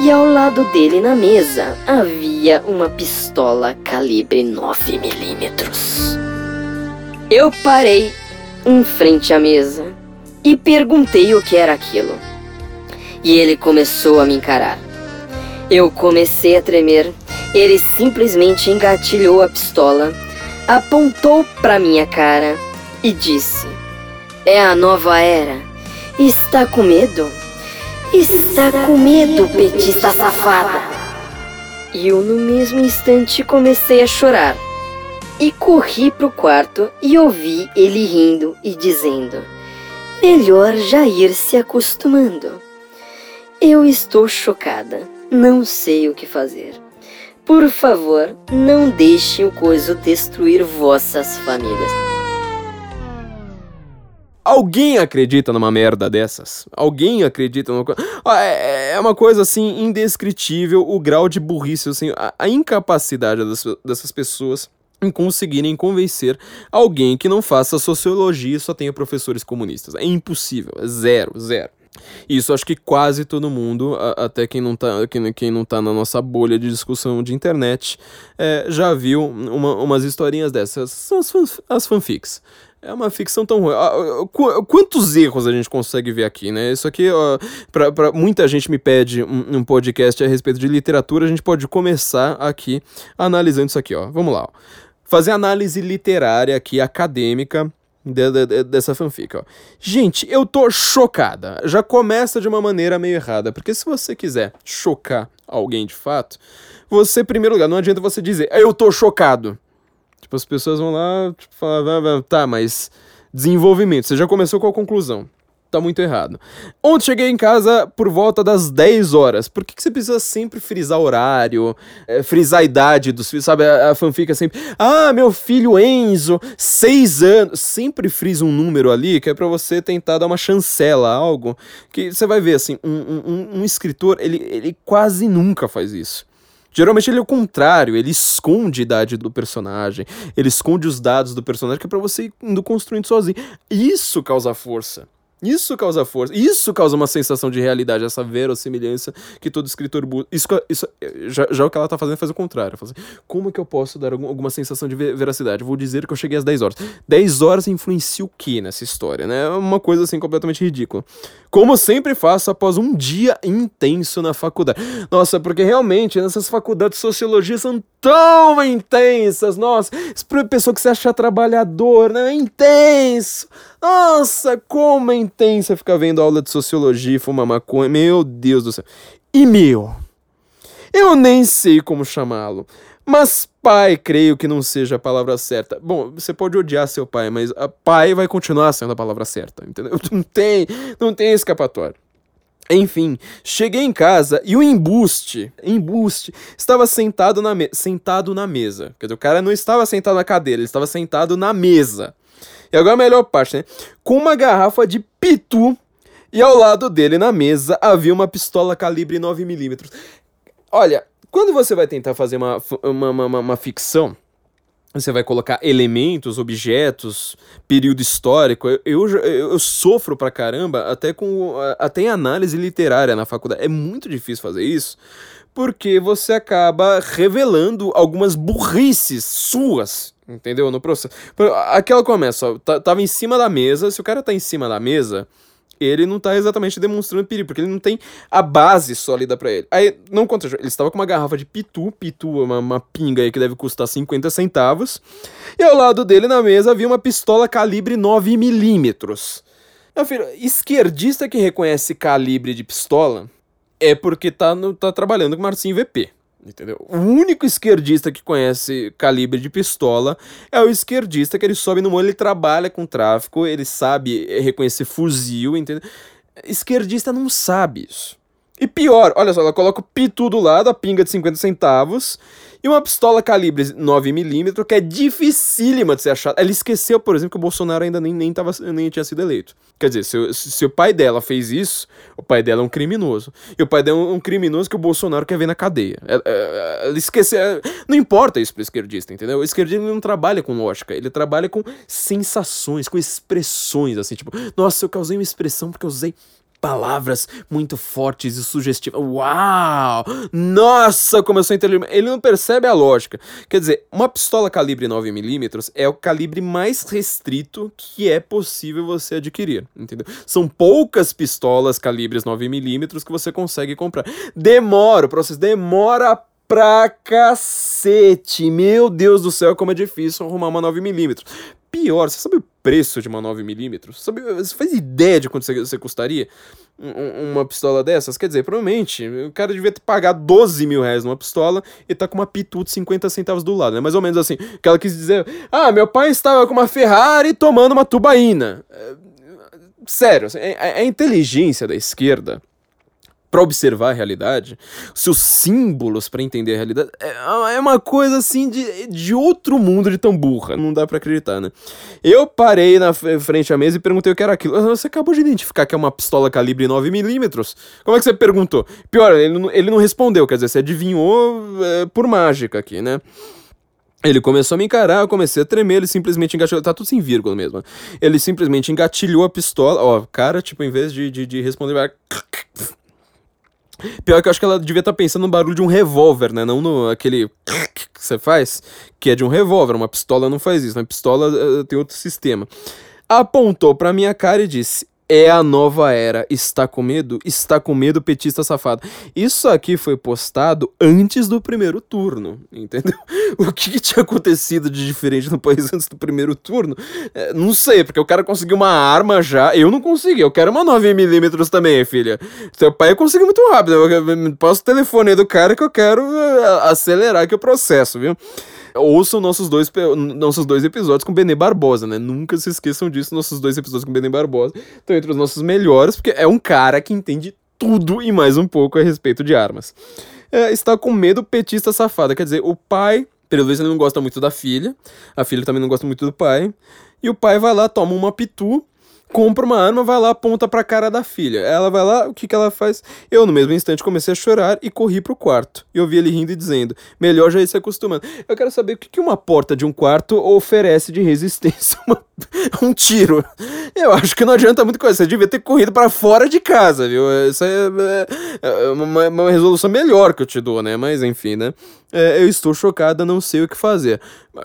e ao lado dele na mesa havia uma pistola calibre 9mm. Eu parei em frente à mesa e perguntei o que era aquilo. E ele começou a me encarar. Eu comecei a tremer. Ele simplesmente engatilhou a pistola, apontou para minha cara e disse: É a nova era. Está com medo? Está com medo, petista safada. E eu no mesmo instante comecei a chorar. E corri pro quarto e ouvi ele rindo e dizendo: Melhor já ir se acostumando. Eu estou chocada, não sei o que fazer. Por favor, não deixem o coiso destruir vossas famílias. Alguém acredita numa merda dessas? Alguém acredita numa coisa. É, é uma coisa assim indescritível o grau de burrice, assim, a, incapacidade dessas pessoas em conseguirem convencer alguém que não faça sociologia e só tenha professores comunistas. É impossível, é zero, zero. Isso acho que quase todo mundo, até quem não tá, quem, quem não tá na nossa bolha de discussão de internet, é, já viu uma, umas historinhas dessas. São as, as fanfics. É uma ficção tão ruim. Ah, ah, quantos erros a gente consegue ver aqui, né? Isso aqui, ó, pra, pra muita gente me pede um, um, podcast a respeito de literatura, a gente pode começar aqui analisando isso aqui, ó. Vamos lá. Ó. Fazer análise literária aqui, acadêmica, de, de, de, dessa fanfic, ó. Gente, eu tô chocada. Já começa de uma maneira meio errada, porque se você quiser chocar alguém de fato, você, em primeiro lugar, não adianta você dizer, eu tô chocado. Tipo, as pessoas vão lá, tipo, falar, tá, mas desenvolvimento. Você já começou com a conclusão. Tá muito errado. Ontem cheguei em casa por volta das 10 horas. Por que, que você precisa sempre frisar horário, é, frisar a idade dos filhos, sabe? A, a fanfic é sempre, ah, meu filho Enzo, 6 anos. Sempre frisa um número ali que é pra você tentar dar uma chancela, algo que você vai ver, assim, um, um, um escritor, ele, ele quase nunca faz isso. Geralmente ele é o contrário, ele esconde a idade do personagem, ele esconde os dados do personagem que é pra você ir indo construindo sozinho. Isso causa força. Isso causa força, isso causa uma sensação de realidade, essa verossimilhança que todo escritor busca. Isso, isso, já, já o que ela tá fazendo faz o contrário. Assim, como que eu posso dar algum, alguma sensação de veracidade? Vou dizer que eu cheguei às 10 horas. 10 horas influencia o que nessa história, né? É uma coisa assim completamente ridícula. Como sempre faço após um dia intenso na faculdade. Nossa, porque realmente nessas faculdades de sociologia são tão intensas. Nossa, pessoa que você acha trabalhador, né? É intenso. Nossa, como é intensa ficar vendo aula de sociologia e fumar maconha. Meu Deus do céu. E meu, eu nem sei como chamá-lo. Mas pai, creio que não seja a palavra certa. Bom, você pode odiar seu pai, mas pai vai continuar sendo a palavra certa, entendeu? Não tem, não tem escapatória. Enfim, cheguei em casa e o embuste, embuste, estava sentado na, sentado na mesa. Quer dizer, o cara não estava sentado na cadeira, ele estava sentado na mesa. E agora a melhor parte, né? Com uma garrafa de pitu e ao lado dele na mesa havia uma pistola calibre 9mm. Olha, quando você vai tentar fazer uma, uma, uma, uma ficção, você vai colocar elementos, objetos, período histórico. Eu, eu, eu, sofro pra caramba até com até em análise literária na faculdade. É muito difícil fazer isso, porque você acaba revelando algumas burrices suas Entendeu? No processo. Aquela começa, ó, tava em cima da mesa. Se o cara tá em cima da mesa, ele não tá exatamente demonstrando perigo, porque ele não tem a base sólida para ele. Aí, não conta, ele estava com uma garrafa de pitu, pitu, uma, uma pinga aí que deve custar 50 centavos, e ao lado dele na mesa havia uma pistola calibre 9mm. Meu filho, esquerdista que reconhece calibre de pistola é porque tá, no, tá trabalhando com Marcinho VP. Entendeu? O único esquerdista que conhece calibre de pistola é o esquerdista que ele sobe no morro, ele trabalha com tráfico, ele sabe reconhecer fuzil, entendeu? Esquerdista não sabe isso. E pior, olha só, ela coloca o pitu do lado, a pinga de 50 centavos, e uma pistola calibre 9mm, que é dificílima de ser achada. Ela esqueceu, por exemplo, que o Bolsonaro ainda nem, nem, tava, nem tinha sido eleito. Quer dizer, se, se, o pai dela fez isso, o pai dela é um criminoso. E o pai dela é um, criminoso que o Bolsonaro quer ver na cadeia. Ela, é, é, ela esqueceu. É, não importa isso pro esquerdista, entendeu? O esquerdista não trabalha com lógica, ele trabalha com sensações, com expressões, assim, tipo, nossa, eu causei uma expressão porque eu usei palavras muito fortes e sugestivas. Uau! Nossa, como eu sou inteligente. Ele não percebe a lógica. Quer dizer, uma pistola calibre 9mm é o calibre mais restrito que é possível você adquirir, entendeu? São poucas pistolas calibres 9mm que você consegue comprar. Demora, o processo demora pra cacete. Meu Deus do céu, como é difícil arrumar uma 9mm. Pior, você sabe o preço de uma 9mm? Sabe, você faz ideia de quanto você custaria uma pistola dessas? Quer dizer, provavelmente o cara devia ter pagado 12 mil reais numa pistola e tá com uma pitu de 50 centavos do lado, né? Mais ou menos assim. Que ela quis dizer, ah, meu pai estava com uma Ferrari tomando uma tubaína. É, sério, assim, é, é a inteligência da esquerda para observar a realidade, seus símbolos para entender a realidade, é, é uma coisa assim de, de outro mundo de tão burra. Não dá para acreditar, né? Eu parei na frente à mesa e perguntei o que era aquilo. Ah, você acabou de identificar que é uma pistola calibre 9mm? Como é que você perguntou? Pior, ele não, ele não respondeu, quer dizer, você adivinhou é, por mágica aqui, né? Ele começou a me encarar, eu comecei a tremer, ele simplesmente engatilhou. Tá tudo sem vírgula mesmo. Ele simplesmente engatilhou a pistola. Ó, cara, tipo, em vez de, de, de responder, vai. Pior que eu acho que ela devia estar tá pensando no barulho de um revólver, né? Não no aquele que você faz, que é de um revólver. Uma pistola não faz isso. Uma pistola uh, tem outro sistema. Apontou pra minha cara e disse: é a nova era. Está com medo? Está com medo, petista safado. Isso aqui foi postado antes do primeiro turno, entendeu? O que, que tinha acontecido de diferente no país antes do primeiro turno? É, não sei, porque o cara conseguiu uma arma já. Eu não consegui, eu quero uma 9mm também, filha. Seu pai conseguiu muito rápido. Eu posso o telefone aí do cara que eu quero uh, acelerar aqui o processo, viu? Ouçam nossos dois, nossos dois episódios com Benê Barbosa, né? Nunca se esqueçam disso, nossos dois episódios com Benê Barbosa estão entre os nossos melhores, porque é um cara que entende tudo e mais um pouco a respeito de armas. É, está com medo petista safada, quer dizer, o pai, pelo ele não gosta muito da filha, a filha também não gosta muito do pai, e o pai vai lá, toma uma pitu, compra uma arma, vai lá, aponta pra cara da filha. Ela vai lá, o que que ela faz? Eu, no mesmo instante, comecei a chorar e corri pro quarto. E ouvi ele rindo e dizendo, melhor já ir se acostumando. Eu quero saber o que que uma porta de um quarto oferece de resistência a um tiro. Eu acho que não adianta muito coisa. Você devia ter corrido pra fora de casa, viu? Isso é, é- é uma, uma resolução melhor que eu te dou, né? Mas enfim, né? É, eu estou chocada, não sei o que fazer.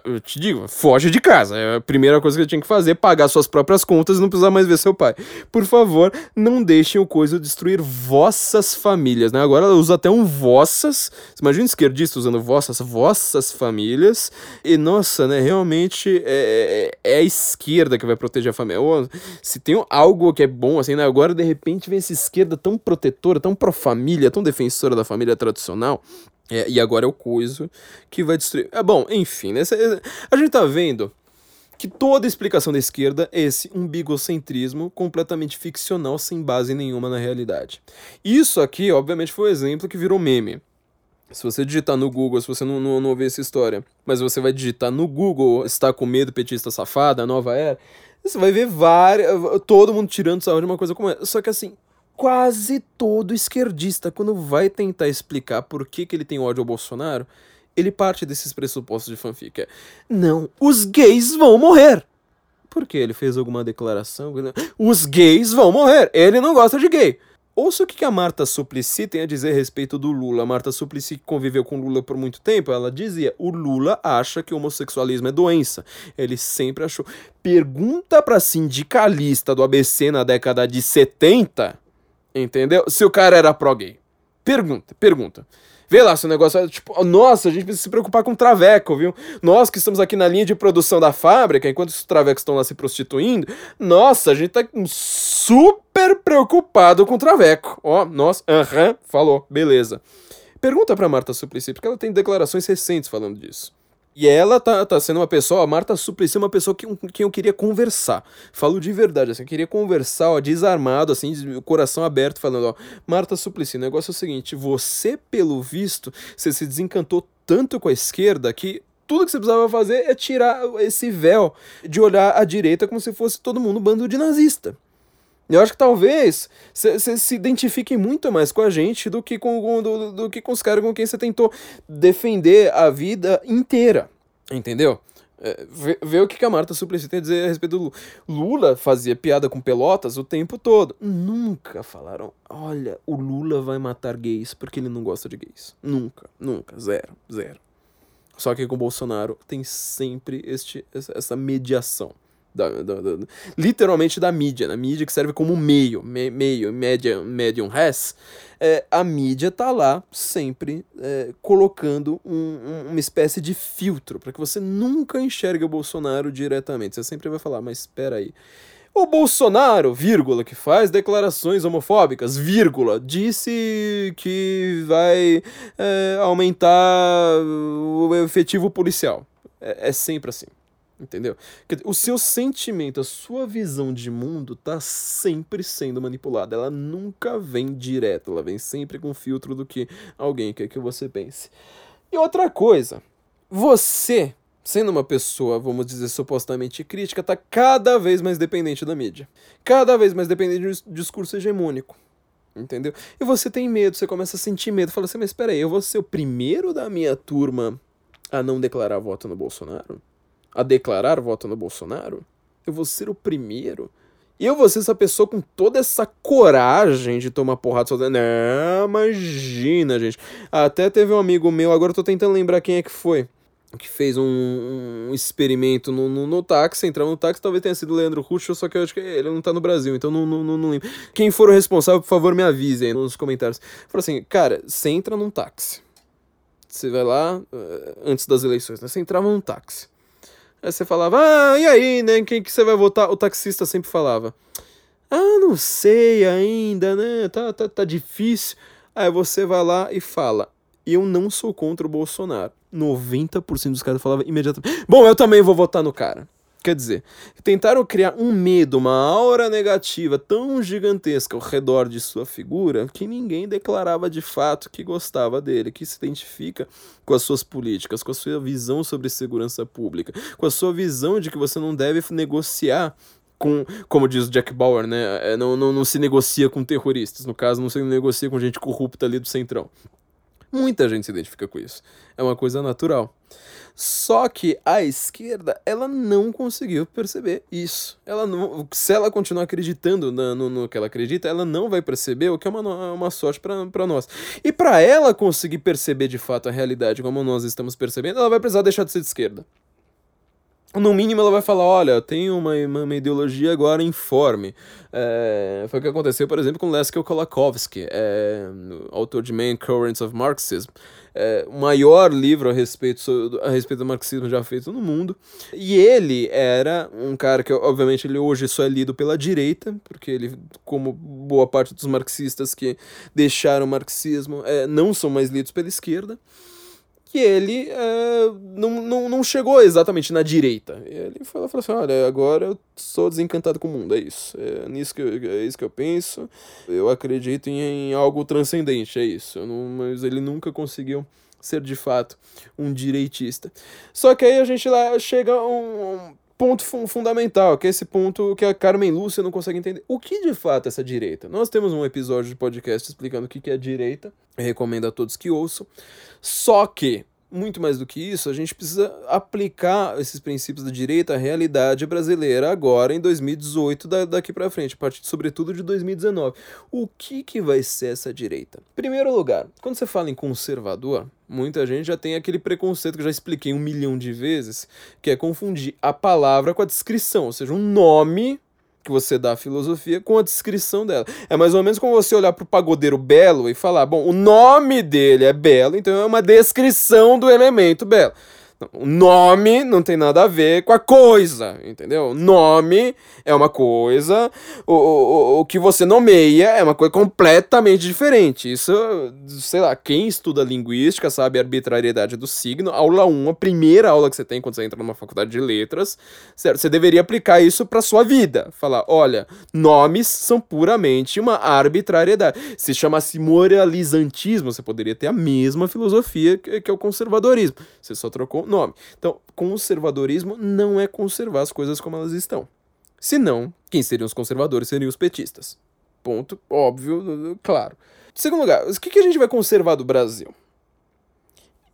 Eu te digo, foge de casa. É a primeira coisa que eu tinha que fazer, pagar suas próprias contas e não precisar mais ver seu pai. Por favor, não deixem o coisa destruir vossas famílias, né? Agora ela usa até um vossas. Imagina um esquerdista usando vossas, vossas famílias. E nossa, né? Realmente é, é- é a esquerda que vai proteger a família. Se tem algo que é bom, assim, né? Agora de repente vem essa esquerda tão protetora, tão pró-família, tão defensora da família tradicional. É, e agora é o coiso que vai destruir. É bom, enfim, né? A gente tá vendo que toda explicação da esquerda é esse umbigocentrismo completamente ficcional, sem base nenhuma na realidade. Isso aqui, obviamente, foi o exemplo que virou meme. Se você digitar no Google, se você não, não, não ouvir essa história, mas você vai digitar no Google, está com medo, petista safada, nova era, você vai ver várias, todo mundo tirando sarro de uma coisa como essa. Só que assim, quase todo esquerdista, quando vai tentar explicar por que, que ele tem ódio ao Bolsonaro, ele parte desses pressupostos de fanfic. É, não, os gays vão morrer. Porque ele fez alguma declaração? Os gays vão morrer. Ele não gosta de gay. Ouça o que que a Marta Suplicy tem a dizer a respeito do Lula. A Marta Suplicy, que conviveu com Lula por muito tempo, ela dizia: o Lula acha que o homossexualismo é doença. Ele sempre achou. Pergunta pra sindicalista do ABC na década de 70, entendeu? Se o cara era pró-gay. Pergunta, pergunta. Vê lá se o negócio é tipo, nossa, a gente precisa se preocupar com o traveco, viu? Nós que estamos aqui na linha de produção da fábrica, enquanto os travecos estão lá se prostituindo, nossa, a gente tá super preocupado com o traveco. Ó, nossa, aham, falou, beleza. Pergunta pra Marta Suplicy, porque ela tem declarações recentes falando disso. E ela tá, tá sendo uma pessoa, a Marta Suplicy é uma pessoa que, com quem eu queria conversar. Falo de verdade, assim, eu queria conversar, ó, desarmado, assim, o coração aberto, falando, ó, Marta Suplicy, o negócio é o seguinte, você, pelo visto, você se desencantou tanto com a esquerda que tudo que você precisava fazer é tirar esse véu de olhar à direita como se fosse todo mundo bando de nazista. Eu acho que talvez você se identifique muito mais com a gente do que com, do, do que com os caras com quem você tentou defender a vida inteira. Entendeu? É, vê, vê o que que a Marta Suplicy tem a dizer a respeito do Lula. Lula fazia piada com pelotas o tempo todo. Nunca falaram, olha, o Lula vai matar gays porque ele não gosta de gays. Nunca, nunca, zero, zero. Só que com o Bolsonaro tem sempre este, essa mediação. Da, da- da- literalmente da mídia, né? Mídia que serve como meio, me- meio, medium, medium res. É, a mídia tá lá sempre é, colocando um- um- uma espécie de filtro para que você nunca enxergue o Bolsonaro diretamente. Você sempre vai falar, mas espera aí. O Bolsonaro, vírgula, que faz declarações homofóbicas, vírgula, disse que vai é, aumentar o efetivo policial. É, é sempre assim. Entendeu? O seu sentimento, a sua visão de mundo tá sempre sendo manipulada. Ela nunca vem direto, ela vem sempre com filtro do que alguém quer que você pense. E outra coisa, você, sendo uma pessoa, vamos dizer, supostamente crítica, tá cada vez mais dependente da mídia. Cada vez mais dependente de um discurso hegemônico. Entendeu? E você tem medo, você começa a sentir medo. Fala assim, mas espera aí, eu vou ser o primeiro da minha turma a não declarar voto no Bolsonaro? A declarar voto no Bolsonaro? Eu vou ser o primeiro? E eu vou ser essa pessoa com toda essa coragem de tomar porrada sozinha? Não, imagina, gente. Até teve um amigo meu, agora eu tô tentando lembrar quem é que foi, que fez um, um experimento no, no, no táxi, entrar no táxi, talvez tenha sido Leandro Russo, só que eu acho que ele não tá no Brasil, então não, não, não, não lembro. Quem for o responsável, por favor, me avise aí nos comentários. Falou assim, cara, você entra num táxi. Você vai lá, eh, antes das eleições, né? Você entrava num táxi. Aí você falava, ah, e aí, né? Quem que você vai votar? O taxista sempre falava, ah, não sei ainda, né? Tá, tá, tá difícil. Aí você vai lá e fala, eu não sou contra o Bolsonaro. 90% dos caras falavam imediatamente: Bom, eu também vou votar no cara. Quer dizer, tentaram criar um medo, uma aura negativa tão gigantesca ao redor de sua figura que ninguém declarava de fato que gostava dele, que se identifica com as suas políticas, com a sua visão sobre segurança pública, com a sua visão de que você não deve negociar com, como diz o Jack Bauer, né? É, não, não, não se negocia com terroristas. No caso, não se negocia com gente corrupta ali do centrão. Muita gente se identifica com isso. É uma coisa natural. Só que a esquerda, ela não conseguiu perceber isso. Ela não, se ela continuar acreditando no, no, no que ela acredita, ela não vai perceber o que é uma, uma sorte para nós. E para ela conseguir perceber de fato a realidade como nós estamos percebendo, ela vai precisar deixar de ser de esquerda no mínimo ela vai falar, olha, tem uma, uma, ideologia agora informe. É, foi o que aconteceu, por exemplo, com Laskel Kolakowski, é, autor de Main Currents of Marxism, é, o maior livro a respeito, a respeito do marxismo já feito no mundo. E ele era um cara que, obviamente, ele hoje só é lido pela direita, porque ele, como boa parte dos marxistas que deixaram o marxismo, é, não são mais lidos pela esquerda que ele é, não, não, não chegou exatamente na direita. Ele foi lá e falou assim: olha, agora eu sou desencantado com o mundo, é isso. É, nisso que eu, é isso que eu penso. Eu acredito em, em algo transcendente, é isso. Não, mas ele nunca conseguiu ser de fato um direitista. Só que aí a gente lá chega um, um ponto fundamental, que é esse ponto que a Carmen Lúcia não consegue entender. O que de fato é essa direita? Nós temos um episódio de podcast explicando o que é direita. Recomendo a todos que ouçam. Só que muito mais do que isso, a gente precisa aplicar esses princípios da direita à realidade brasileira agora em 2018 daqui para frente, a partir sobretudo de 2019. O que que vai ser essa direita? Primeiro lugar, quando você fala em conservador, muita gente já tem aquele preconceito que eu já expliquei um milhão de vezes, que é confundir a palavra com a descrição, ou seja, um nome que você dá à filosofia com a descrição dela. É mais ou menos como você olhar para o pagodeiro belo e falar, bom, o nome dele é belo, então é uma descrição do elemento belo. O nome não tem nada a ver com a coisa, entendeu? Nome é uma coisa, o, o, o que você nomeia é uma coisa completamente diferente. Isso, sei lá, quem estuda linguística sabe a arbitrariedade do signo. Aula 1, a primeira aula que você tem quando você entra numa faculdade de letras, certo? Você deveria aplicar isso para sua vida. Falar, olha, nomes são puramente uma arbitrariedade. Se chamasse moralizantismo, você poderia ter a mesma filosofia que, que é o conservadorismo. Você só trocou nome. Então, conservadorismo não é conservar as coisas como elas estão. Se não, quem seriam os conservadores seriam os petistas. Ponto óbvio, claro. Segundo lugar, o que a gente vai conservar do Brasil?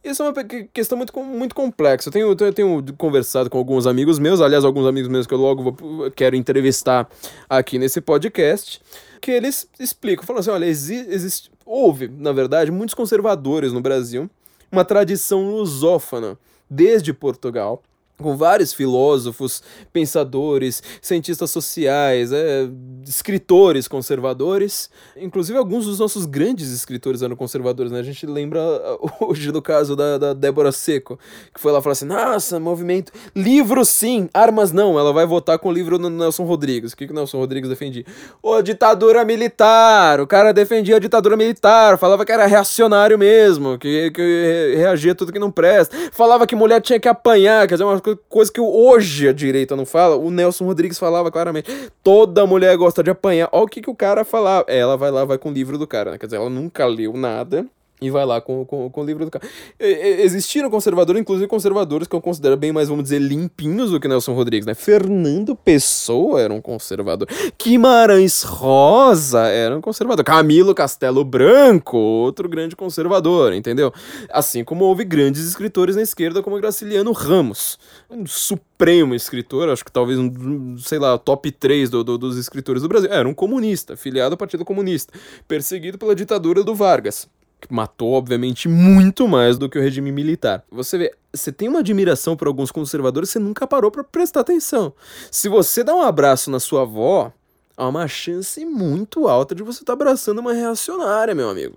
Isso é uma questão muito, muito complexa. Eu tenho, eu tenho conversado com alguns amigos meus, aliás, alguns amigos meus que eu logo vou, quero entrevistar aqui nesse podcast, que eles explicam, falam assim, olha, existe, houve, na verdade, muitos conservadores no Brasil, uma tradição lusófona desde Portugal com vários filósofos, pensadores, cientistas sociais, é, escritores conservadores. Inclusive, alguns dos nossos grandes escritores eram conservadores, né? A gente lembra hoje do caso da, da Débora Seco, que foi lá falar assim: nossa, movimento, livro sim, armas não. Ela vai votar com o livro do Nelson Rodrigues. O que, que o Nelson Rodrigues defendia? Ô, ditadura militar! O cara defendia a ditadura militar, falava que era reacionário mesmo, que, que reagia tudo que não presta, falava que mulher tinha que apanhar, quer dizer, uma coisa que hoje a direita não fala, o Nelson Rodrigues falava claramente. Toda mulher gosta de apanhar. Olha o que, que o cara falava. Ela vai lá, vai com o livro do cara, né? Quer dizer, ela nunca leu nada e vai lá com, com, com o livro do cara. Existiram conservadores, inclusive conservadores que eu considero bem mais, vamos dizer, limpinhos do que Nelson Rodrigues, né? Fernando Pessoa era um conservador. Guimarães Rosa era um conservador. Camilo Castelo Branco, outro grande conservador, entendeu? Assim como houve grandes escritores na esquerda, como Graciliano Ramos. Um supremo escritor, acho que talvez um, sei lá, top 3 do, do, dos escritores do Brasil. Era um comunista, filiado ao Partido Comunista, perseguido pela ditadura do Vargas que matou, obviamente, muito mais do que o regime militar. Você vê, você tem uma admiração por alguns conservadores, você nunca parou para prestar atenção. Se você dá um abraço na sua avó, há uma chance muito alta de você estar tá abraçando uma reacionária, meu amigo.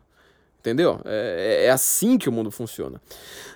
Entendeu? É, é, assim que o mundo funciona.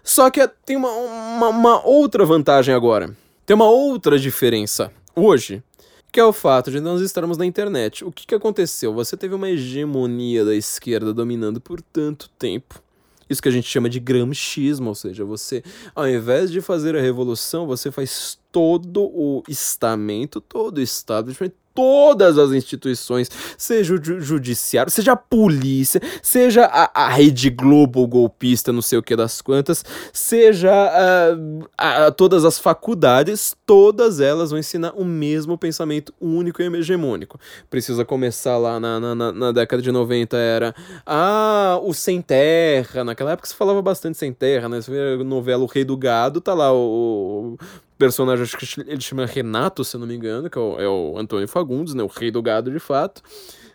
Só que tem uma, uma, uma outra vantagem agora. Tem uma outra diferença. Hoje, que é o fato de nós estarmos na internet. O que, que aconteceu? Você teve uma hegemonia da esquerda dominando por tanto tempo Isso que a gente chama de gramscismo, ou seja, você, ao invés de fazer a revolução, você faz todo o estamento, todo o establishment, todas as instituições, seja o judiciário, seja a polícia, seja a, a Rede Globo golpista, não sei o que das quantas, seja uh, a, todas as faculdades, todas elas vão ensinar o mesmo pensamento único e hegemônico. Precisa começar lá na, na, na década de 90, era ah, o Sem Terra, naquela época se falava bastante Sem Terra, né? Você vê a novela O Rei do Gado, tá lá o, personagem, acho que ele chama Renato, se eu não me engano, que é o, é o Antônio Fagundes, né, o rei do gado de fato,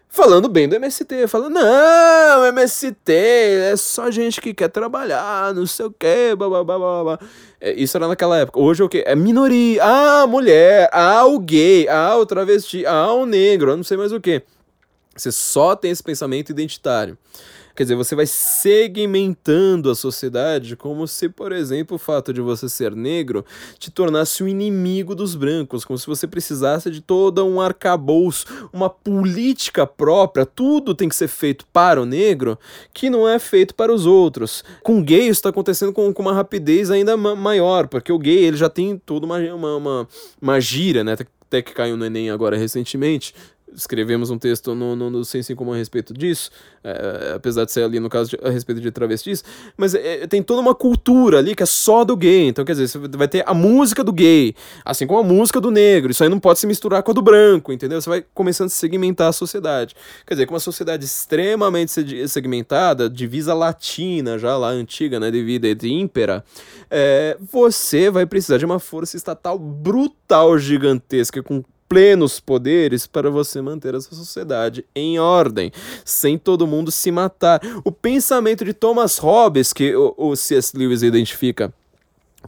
falando bem do MST, falando, não, MST é só gente que quer trabalhar, não sei o que, blá, blá, blá, blá. É, isso era naquela época. Hoje é o que? É minoria, ah, mulher, ah, o gay, ah, o travesti, ah, o negro, não sei mais o que. Você só tem esse pensamento identitário. Quer dizer, você vai segmentando a sociedade como se, por exemplo, o fato de você ser negro te tornasse o um inimigo dos brancos, como se você precisasse de todo um arcabouço, uma política própria, tudo tem que ser feito para o negro, que não é feito para os outros. Com gay isso está acontecendo com, com uma rapidez ainda ma maior, porque o gay ele já tem toda uma, uma, uma, uma gíria, né? até que caiu no Enem agora recentemente, escrevemos um texto no, no, no Senso em Comum a respeito disso, é, apesar de ser ali no caso de, a respeito de travestis, mas é, tem toda uma cultura ali que é só do gay, então quer dizer, você vai ter a música do gay, assim como a música do negro, isso aí não pode se misturar com a do branco, entendeu? Você vai começando a segmentar a sociedade. Quer dizer, com uma sociedade extremamente segmentada, divisa latina, já lá antiga, né, divida et impera, é, você vai precisar de uma força estatal brutal, gigantesca, com plenos poderes para você manter essa sociedade em ordem, sem todo mundo se matar. O pensamento de Thomas Hobbes, que o, o C.S. Lewis identifica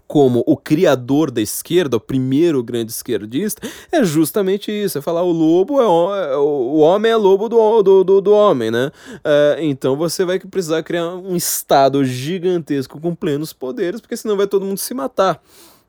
como o criador da esquerda, o primeiro grande esquerdista, é justamente isso. É falar o lobo é o, é o homem é lobo do, do, do, do homem, né? É, então você vai precisar criar um estado gigantesco com plenos poderes, porque senão vai todo mundo se matar.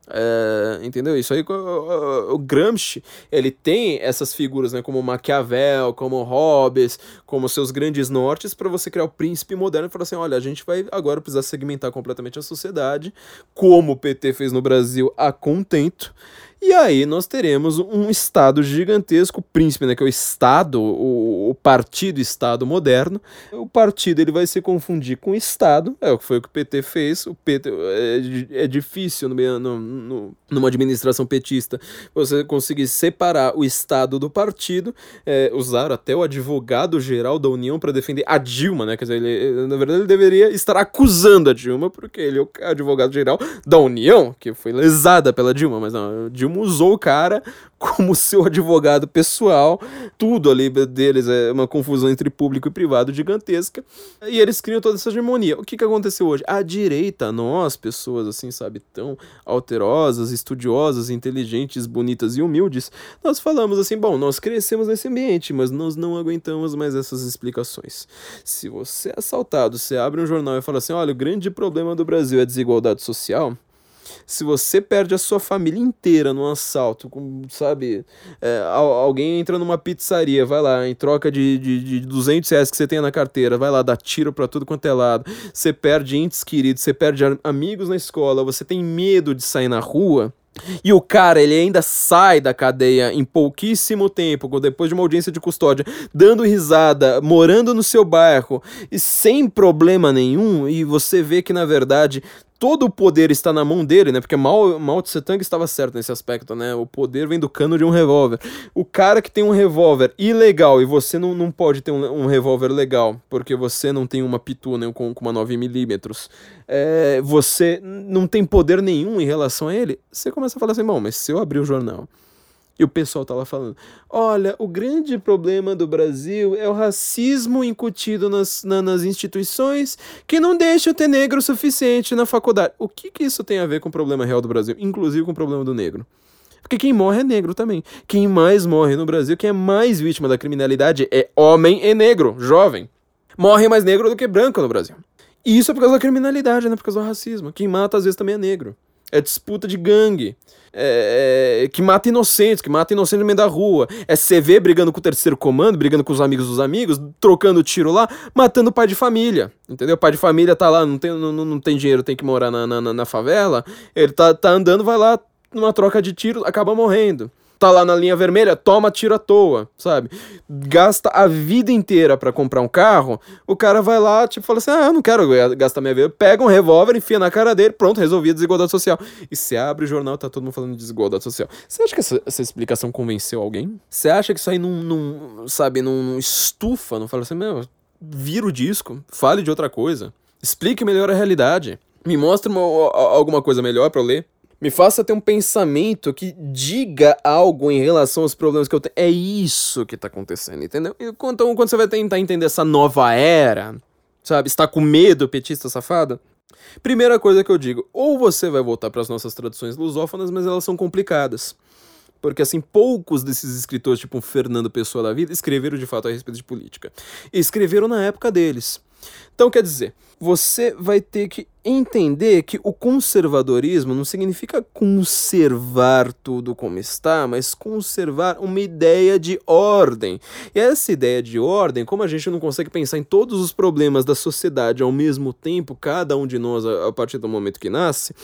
É, entendeu? Isso aí, o, o, Gramsci, ele tem essas figuras, né, como Maquiavel, como Hobbes, como seus grandes nortes, para você criar o príncipe moderno e falar assim: olha, a gente vai agora precisar segmentar completamente a sociedade, como o PT fez no Brasil a contento. E aí nós teremos um Estado gigantesco, o príncipe, né, que é o Estado, o, o partido Estado moderno. O partido ele vai se confundir com o Estado, é o que foi o que o PT fez. O PT é, é difícil no, no, no, numa administração petista você conseguir separar o Estado do partido. É, usaram até o advogado-geral da União para defender a Dilma, né? Quer dizer, ele, na verdade ele deveria estar acusando a Dilma, porque ele é o advogado-geral da União, que foi lesada pela Dilma, mas não, Dilma Dilma usou o cara como seu advogado pessoal. Tudo ali deles é uma confusão entre público e privado gigantesca. E eles criam toda essa hegemonia. O que, que aconteceu hoje? A direita, nós, pessoas assim, sabe, tão alterosas, estudiosas, inteligentes, bonitas e humildes, nós falamos assim: bom, nós crescemos nesse ambiente, mas nós não aguentamos mais essas explicações. Se você é assaltado, você abre um jornal e fala assim: olha, o grande problema do Brasil é a desigualdade social se você perde a sua família inteira num assalto, com, sabe, é, alguém entra numa pizzaria, vai lá, em troca de, de, de 200 reais que você tem na carteira, vai lá, dá tiro pra tudo quanto é lado, você perde entes queridos, você perde amigos na escola, você tem medo de sair na rua, e o cara, ele ainda sai da cadeia em pouquíssimo tempo, depois de uma audiência de custódia, dando risada, morando no seu bairro e sem problema nenhum, e você vê que na verdade todo o poder está na mão dele, né? Porque Mao, Mao Tse Tung estava certo nesse aspecto, né? O poder vem do cano de um revólver. O cara que tem um revólver ilegal e você não, não pode ter um, um revólver legal, porque você não tem uma pitu, né? Com, com uma 9mm, é, você não tem poder nenhum em relação a ele, você começa a falar assim, bom, mas se eu abrir o jornal e o pessoal tá lá falando: olha, o grande problema do Brasil é o racismo incutido nas, na, nas instituições que não deixam ter negro suficiente na faculdade. O que, que isso tem a ver com o problema real do Brasil, inclusive com o problema do negro? Porque quem morre é negro também. Quem mais morre no Brasil, quem é mais vítima da criminalidade é homem e negro, jovem. Morre mais negro do que branco no Brasil. E isso é por causa da criminalidade, não é por causa do racismo. Quem mata às vezes também é negro. É disputa de gangue. É, é, que mata inocentes, que mata inocentes no meio da rua. É CV brigando com o terceiro comando, brigando com os amigos dos amigos, trocando tiro lá, matando o pai de família. Entendeu? O pai de família tá lá, não tem, não, não tem dinheiro, tem que morar na, na, na favela. Ele tá, tá andando, vai lá numa troca de tiro, acaba morrendo tá lá na linha vermelha, toma tiro à toa, sabe? Gasta a vida inteira para comprar um carro, o cara vai lá, tipo, fala assim: ah, não quero gastar minha vida. Pega um revólver, enfia na cara dele, pronto, resolvi a desigualdade social. E você abre o jornal, tá todo mundo falando de desigualdade social. Você acha que essa, essa explicação convenceu alguém? Você acha que isso aí não, não sabe, não, não estufa, não fala assim, meu, vira o disco, fale de outra coisa, explique melhor a realidade, me mostre uma, alguma coisa melhor para eu ler. Me faça ter um pensamento que diga algo em relação aos problemas que eu tenho. É isso que tá acontecendo, entendeu? Então, quando você vai tentar entender essa nova era, sabe? Está com medo, petista safado? Primeira coisa que eu digo, ou você vai voltar para as nossas tradições lusófonas, mas elas são complicadas. Porque, assim, poucos desses escritores, tipo Fernando Pessoa da vida, escreveram de fato a respeito de política. Escreveram na época deles. Então, quer dizer, você vai ter que entender que o conservadorismo não significa conservar tudo como está, mas conservar uma ideia de ordem. E essa ideia de ordem, como a gente não consegue pensar em todos os problemas da sociedade ao mesmo tempo, cada um de nós a, partir do momento que nasce,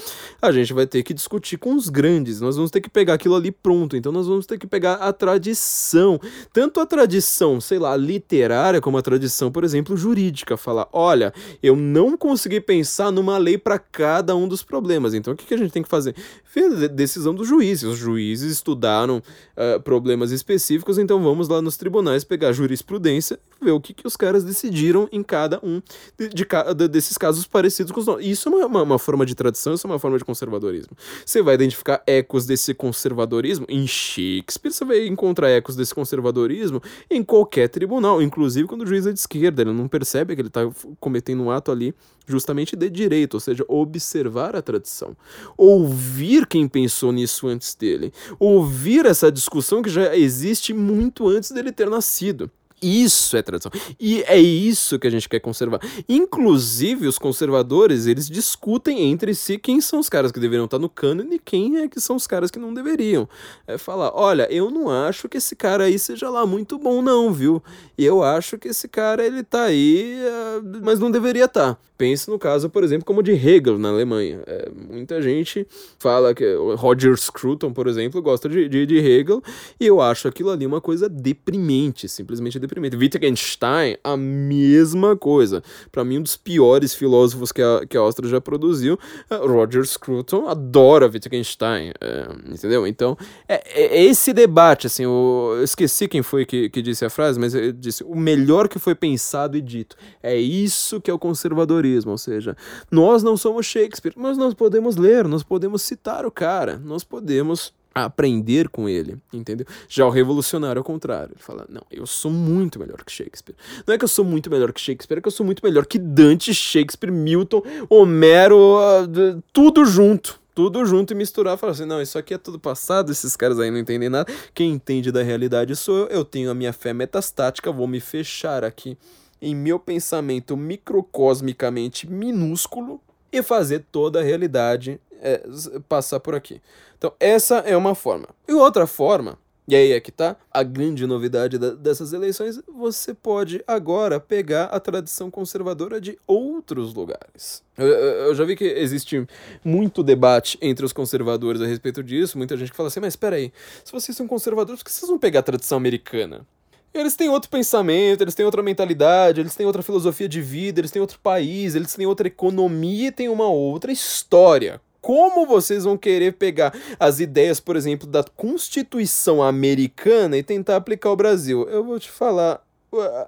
a gente vai ter que discutir com os grandes. Nós vamos ter que pegar aquilo ali pronto. Então nós vamos ter que pegar a tradição, tanto a tradição, sei lá, literária, como a tradição, por exemplo, jurídica. Falar, olha, eu não consegui pensar numa lei para cada um dos problemas. Então o que, que a gente tem que fazer? Ver decisão dos juízes. Os juízes estudaram uh, problemas específicos, então vamos lá nos tribunais pegar jurisprudência e ver o que, que os caras decidiram em cada um de, de, de desses casos parecidos com os nossos. Isso é uma, uma, uma, forma de tradição, isso é uma forma de conservadorismo. Você vai identificar ecos desse conservadorismo em Shakespeare, você vai encontrar ecos desse conservadorismo em qualquer tribunal, inclusive quando o juiz é de esquerda, ele não percebe que ele está cometendo um ato ali justamente de ou seja, observar a tradição, ouvir quem pensou nisso antes dele, ouvir essa discussão que já existe muito antes dele ter nascido. Isso é tradição. E é isso que a gente quer conservar. Inclusive, os conservadores, eles discutem entre si quem são os caras que deveriam estar no cânone e quem é que são os caras que não deveriam. É falar, olha, eu não acho que esse cara aí seja lá muito bom não, viu? Eu acho que esse cara, ele tá aí, eh, mas não deveria estar. Tá. Pense no caso, por exemplo, como de Hegel na Alemanha. É, muita gente fala que Roger Scruton, por exemplo, gosta de, de, de Hegel, e eu acho aquilo ali uma coisa deprimente, simplesmente deprimente deprimente. Wittgenstein, a mesma coisa. Para mim, um dos piores filósofos que a, que a já produziu. É Roger Scruton adora Wittgenstein, é, entendeu? Então, é, é, esse debate, assim, eu, eu esqueci quem foi que, que disse a frase, mas ele disse o melhor que foi pensado e dito. É isso que é o conservadorismo, ou seja, nós não somos Shakespeare, mas nós podemos ler, nós podemos citar o cara, nós podemos aprender com ele, entendeu? Já o revolucionário ao contrário, ele fala: "Não, eu sou muito melhor que Shakespeare. Não é que eu sou muito melhor que Shakespeare, é que eu sou muito melhor que Dante, Shakespeare, Milton, Homero, uh, tudo junto." Tudo junto e misturar, falar assim: não, isso aqui é tudo passado, esses caras aí não entendem nada. Quem entende da realidade sou eu, eu tenho a minha fé metastática, vou me fechar aqui em meu pensamento microcosmicamente minúsculo e fazer toda a realidade é, passar por aqui. Então, essa é uma forma. E outra forma, e aí é que tá a grande novidade da, dessas eleições, você pode agora pegar a tradição conservadora de outros lugares. Eu, eu, já vi que existe muito debate entre os conservadores a respeito disso, muita gente que fala assim, mas espera aí, se vocês são conservadores, por que vocês vão pegar a tradição americana? Eles têm outro pensamento, eles têm outra mentalidade, eles têm outra filosofia de vida, eles têm outro país, eles têm outra economia e têm uma outra história como vocês vão querer pegar as ideias, por exemplo, da Constituição americana e tentar aplicar ao Brasil? Eu vou te falar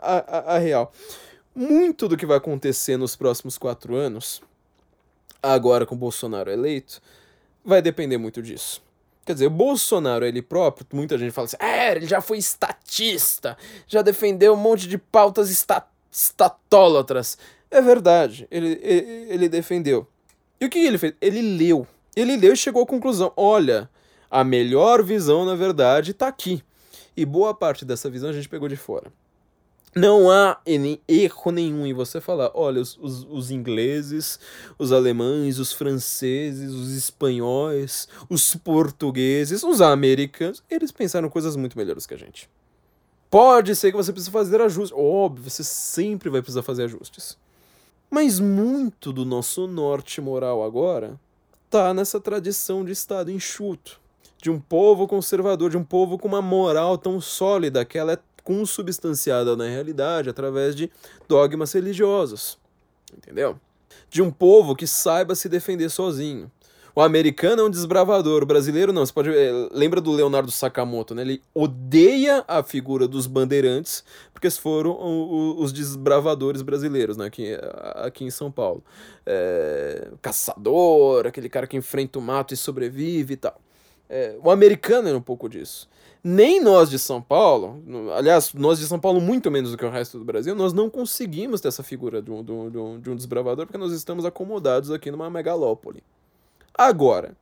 a, a, a real. Muito do que vai acontecer nos próximos quatro anos, agora com o Bolsonaro eleito, vai depender muito disso. Quer dizer, o Bolsonaro, ele próprio, muita gente fala assim, é, ele já foi estatista, já defendeu um monte de pautas esta estatólatras. É verdade, ele, ele, ele defendeu. E o que ele fez? Ele leu. Ele leu e chegou à conclusão: olha, a melhor visão, na verdade, está aqui. E boa parte dessa visão a gente pegou de fora. Não há erro nenhum em você falar, olha, os, os, os ingleses, os alemães, os franceses, os espanhóis, os portugueses, os americanos, eles pensaram coisas muito melhores que a gente. Pode ser que você precise fazer ajustes. Óbvio, você sempre vai precisar fazer ajustes. Mas muito do nosso norte moral agora tá nessa tradição de Estado enxuto. De um povo conservador, de um povo com uma moral tão sólida que ela é consubstanciada na realidade através de dogmas religiosos. Entendeu? De um povo que saiba se defender sozinho. O americano é um desbravador, o brasileiro não. Você pode eh, lembra do Leonardo Sakamoto, né? Ele odeia a figura dos bandeirantes, porque foram o- o- os desbravadores brasileiros, né? Aqui, aqui em São Paulo. É, caçador, aquele cara que enfrenta o mato e sobrevive e tal. É, o americano era um pouco disso. Nem nós de São Paulo, aliás, nós de São Paulo muito menos do que o resto do Brasil, nós não conseguimos ter essa figura de um- de um- de um desbravador porque nós estamos acomodados aqui numa megalópole. Agora,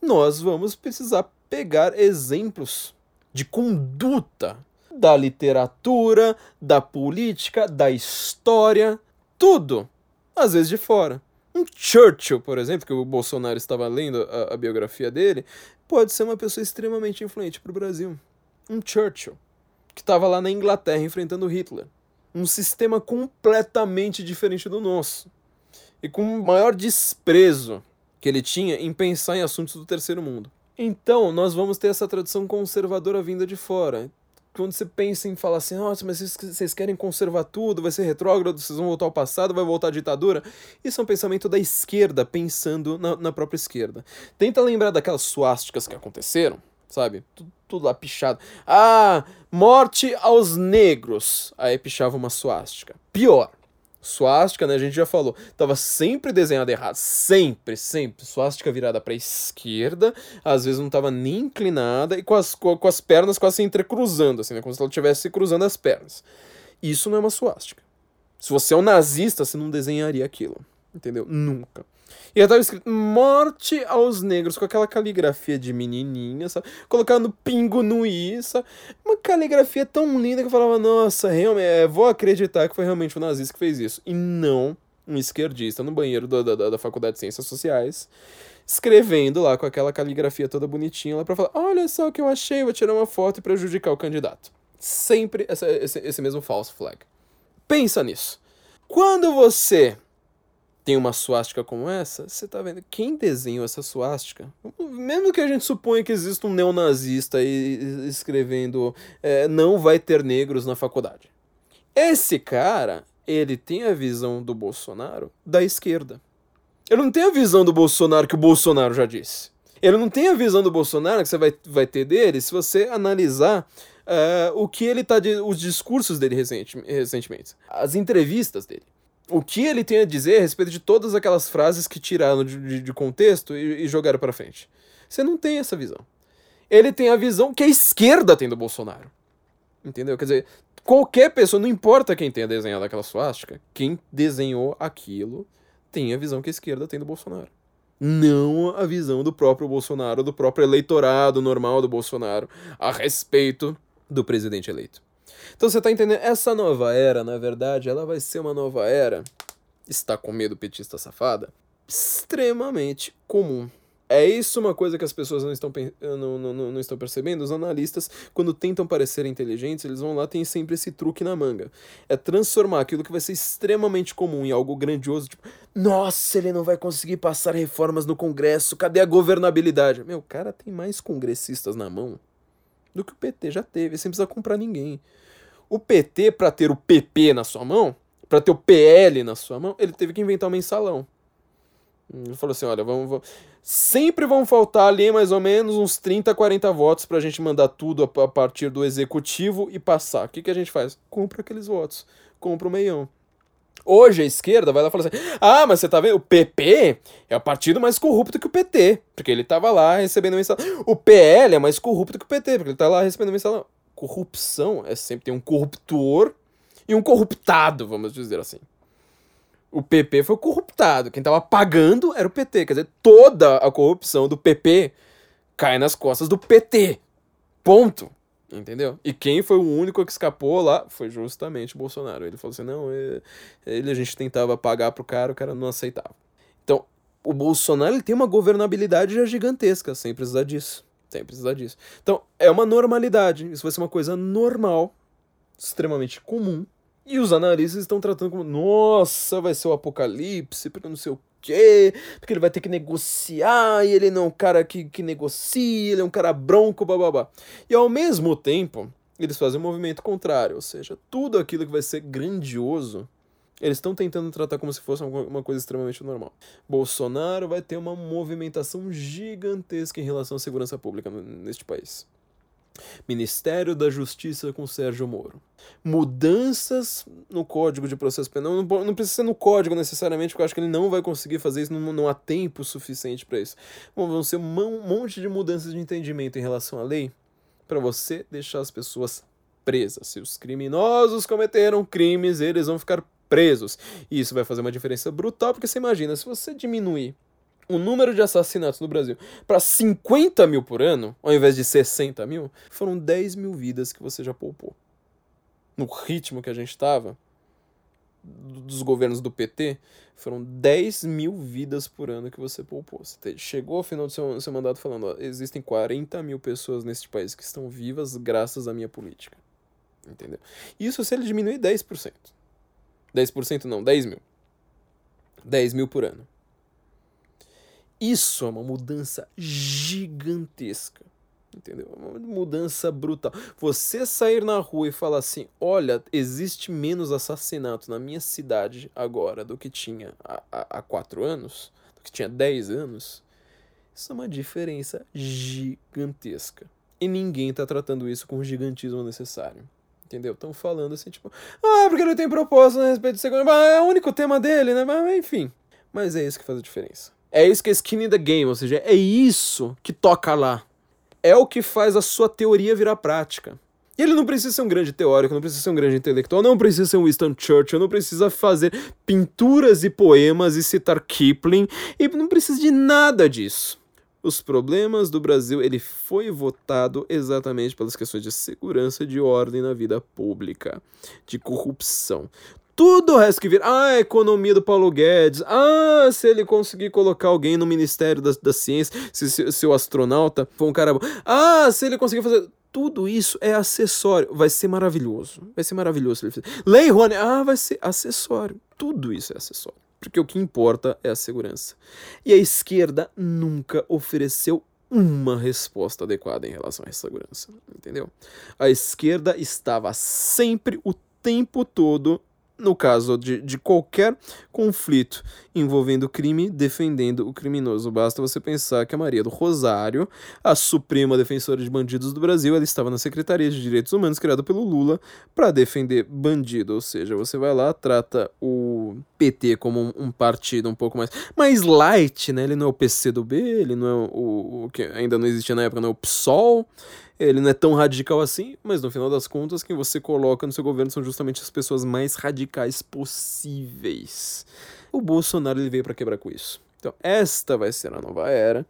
nós vamos precisar pegar exemplos de conduta da literatura, da política, da história, tudo, às vezes de fora. Um Churchill, por exemplo, que o Bolsonaro estava lendo a, a biografia dele, pode ser uma pessoa extremamente influente para o Brasil. Um Churchill, que estava lá na Inglaterra enfrentando Hitler. Um sistema completamente diferente do nosso. E com o maior desprezo que ele tinha em pensar em assuntos do terceiro mundo. Então, nós vamos ter essa tradição conservadora vinda de fora. Quando você pensa em falar assim, nossa, mas vocês, querem conservar tudo, vai ser retrógrado, vocês vão voltar ao passado, vai voltar à ditadura. Isso é um pensamento da esquerda, pensando na, na própria esquerda. Tenta lembrar daquelas suásticas que aconteceram, sabe? Tudo, tudo lá pichado. Ah, morte aos negros. Aí pichava uma suástica. Pior. Suástica, né? A gente já falou. Tava sempre desenhada errado. Sempre, sempre. Suástica virada pra esquerda. Às vezes não tava nem inclinada. E com as, com, com as pernas quase se entrecruzando, assim, né? Como se ela estivesse cruzando as pernas. Isso não é uma suástica. Se você é um nazista, você não desenharia aquilo. Entendeu? Nunca. E já tava escrito morte aos negros, com aquela caligrafia de menininha, sabe? Colocando pingo no i, sabe? Uma caligrafia tão linda que eu falava, nossa, realmente, é, vou acreditar que foi realmente um nazista que fez isso. E não um esquerdista no banheiro da, da, da Faculdade de Ciências Sociais, escrevendo lá com aquela caligrafia toda bonitinha lá pra falar, olha só o que eu achei, vou tirar uma foto e prejudicar o candidato. Sempre essa, esse, esse mesmo false flag. Pensa nisso. Quando você tem uma suástica como essa, você tá vendo quem desenhou essa suástica? Mesmo que a gente suponha que exista um neonazista aí escrevendo é, não vai ter negros na faculdade. Esse cara, ele tem a visão do Bolsonaro da esquerda. Ele não tem a visão do Bolsonaro que o Bolsonaro já disse. Ele não tem a visão do Bolsonaro que você vai, vai ter dele se você analisar uh, o que ele tá. De, os discursos dele recente, recentemente. As entrevistas dele o que ele tem a dizer a respeito de todas aquelas frases que tiraram de, de, de contexto e, e, jogaram para frente. Você não tem essa visão. Ele tem a visão que a esquerda tem do Bolsonaro. Entendeu? Quer dizer, qualquer pessoa, não importa quem tenha desenhado aquela suástica, quem desenhou aquilo tem a visão que a esquerda tem do Bolsonaro. Não a visão do próprio Bolsonaro, do próprio eleitorado normal do Bolsonaro a respeito do presidente eleito. Então você tá entendendo? Essa nova era, na verdade, ela vai ser uma nova era. Está com medo, petista safada? Extremamente comum. É isso uma coisa que as pessoas não estão, não, não, não estão percebendo? Os analistas, quando tentam parecer inteligentes, eles vão lá, tem sempre esse truque na manga. É transformar aquilo que vai ser extremamente comum em algo grandioso, tipo, nossa, ele não vai conseguir passar reformas no Congresso, cadê a governabilidade? Meu, cara tem mais congressistas na mão do que o PT já teve, sem precisar comprar ninguém. O PT, para ter o PP na sua mão, para ter o PL na sua mão, ele teve que inventar um mensalão. Ele falou assim: olha, vamos, vamos, sempre vão faltar ali mais ou menos uns 30, 40 votos pra gente mandar tudo a, a partir do executivo e passar. O que, que a gente faz? Compra aqueles votos, compra o meião. Hoje a esquerda vai lá e fala assim: ah, mas você tá vendo? O PP é o partido mais corrupto que o PT, porque ele tava lá recebendo mensalão. O PL é mais corrupto que o PT, porque ele tá lá recebendo mensalão. Corrupção é sempre tem um corruptor e um corruptado, vamos dizer assim. O PP foi corruptado. Quem tava pagando era o PT. Quer dizer, toda a corrupção do PP cai nas costas do PT. Ponto. Entendeu? E quem foi o único que escapou lá foi justamente o Bolsonaro. Ele falou assim: não, é, ele a gente tentava pagar pro cara, o cara não aceitava. Então, o Bolsonaro ele tem uma governabilidade já gigantesca, sem precisar disso. Sem precisar disso. Então, é uma normalidade. Isso vai ser uma coisa normal, extremamente comum. E os analistas estão tratando como: nossa, vai ser o apocalipse, porque não sei o quê, porque ele vai ter que negociar, e ele não é um cara que, que negocia, ele é um cara bronco, bababá. E ao mesmo tempo, eles fazem um movimento contrário, ou seja, tudo aquilo que vai ser grandioso, eles estão tentando tratar como se fosse uma coisa extremamente normal. Bolsonaro vai ter uma movimentação gigantesca em relação à segurança pública neste país. Ministério da Justiça com Sérgio Moro. Mudanças no Código de Processo Penal. Não, não, precisa ser no código necessariamente, porque eu acho que ele não vai conseguir fazer isso, não, não há tempo suficiente para isso. Bom, vão ser um monte de mudanças de entendimento em relação à lei para você deixar as pessoas presas. Se os criminosos cometeram crimes, eles vão ficar presos. E isso vai fazer uma diferença brutal, porque você imagina, se você diminuir o número de assassinatos no Brasil para 50 mil por ano, ao invés de 60 mil, foram 10 mil vidas que você já poupou. No ritmo que a gente estava, dos governos do PT, foram 10 mil vidas por ano que você poupou. Você chegou ao final do seu, seu mandato falando: ó, existem 40 mil pessoas neste país que estão vivas graças à minha política. Entendeu? Isso se ele diminuir 10%. 10% não, 10 mil. 10 mil por ano. Isso é uma mudança gigantesca. Entendeu? É uma mudança brutal. Você sair na rua e falar assim: olha, existe menos assassinato na minha cidade agora do que tinha há, há, há quatro anos, do que tinha dez anos. Isso é uma diferença gigantesca. E ninguém está tratando isso com o gigantismo necessário. Entendeu? Estão falando assim, tipo, ah, porque ele tem proposta a respeito de segurança. É o único tema dele, né? Mas enfim. Mas é isso que faz a diferença. É isso que é skin in the game, ou seja, é isso que toca lá. É o que faz a sua teoria virar prática. E ele não precisa ser um grande teórico, não precisa ser um grande intelectual, não precisa ser um Winston Churchill, não precisa fazer pinturas e poemas e citar Kipling, e não precisa de nada disso. Os problemas do Brasil, ele foi votado exatamente pelas questões de segurança de ordem na vida pública, de corrupção. Tudo o resto que vira. Ah, a economia do Paulo Guedes. Ah, se ele conseguir colocar alguém no Ministério da, da Ciência, se, se, se o astronauta for um cara bom. Ah, se ele conseguir fazer. Tudo isso é acessório. Vai ser maravilhoso. Vai ser maravilhoso. Lei Rony. Ah, vai ser acessório. Tudo isso é acessório. Porque o que importa é a segurança. E a esquerda nunca ofereceu uma resposta adequada em relação à segurança. Entendeu? A esquerda estava sempre, o tempo todo, no caso de, de qualquer conflito envolvendo crime, defendendo o criminoso. Basta você pensar que a Maria do Rosário, a suprema defensora de bandidos do Brasil, ela estava na Secretaria de Direitos Humanos criada pelo Lula para defender bandido. Ou seja, você vai lá, trata o PT como um, partido um pouco mais, mais light, né? Ele não é o PCdoB, ele não é o, o que ainda não existia na época, não é o PSOL. Ele não é tão radical assim, mas no final das contas, quem você coloca no seu governo são justamente as pessoas mais radicais possíveis. O Bolsonaro ele veio para quebrar com isso. Então, esta vai ser a nova era.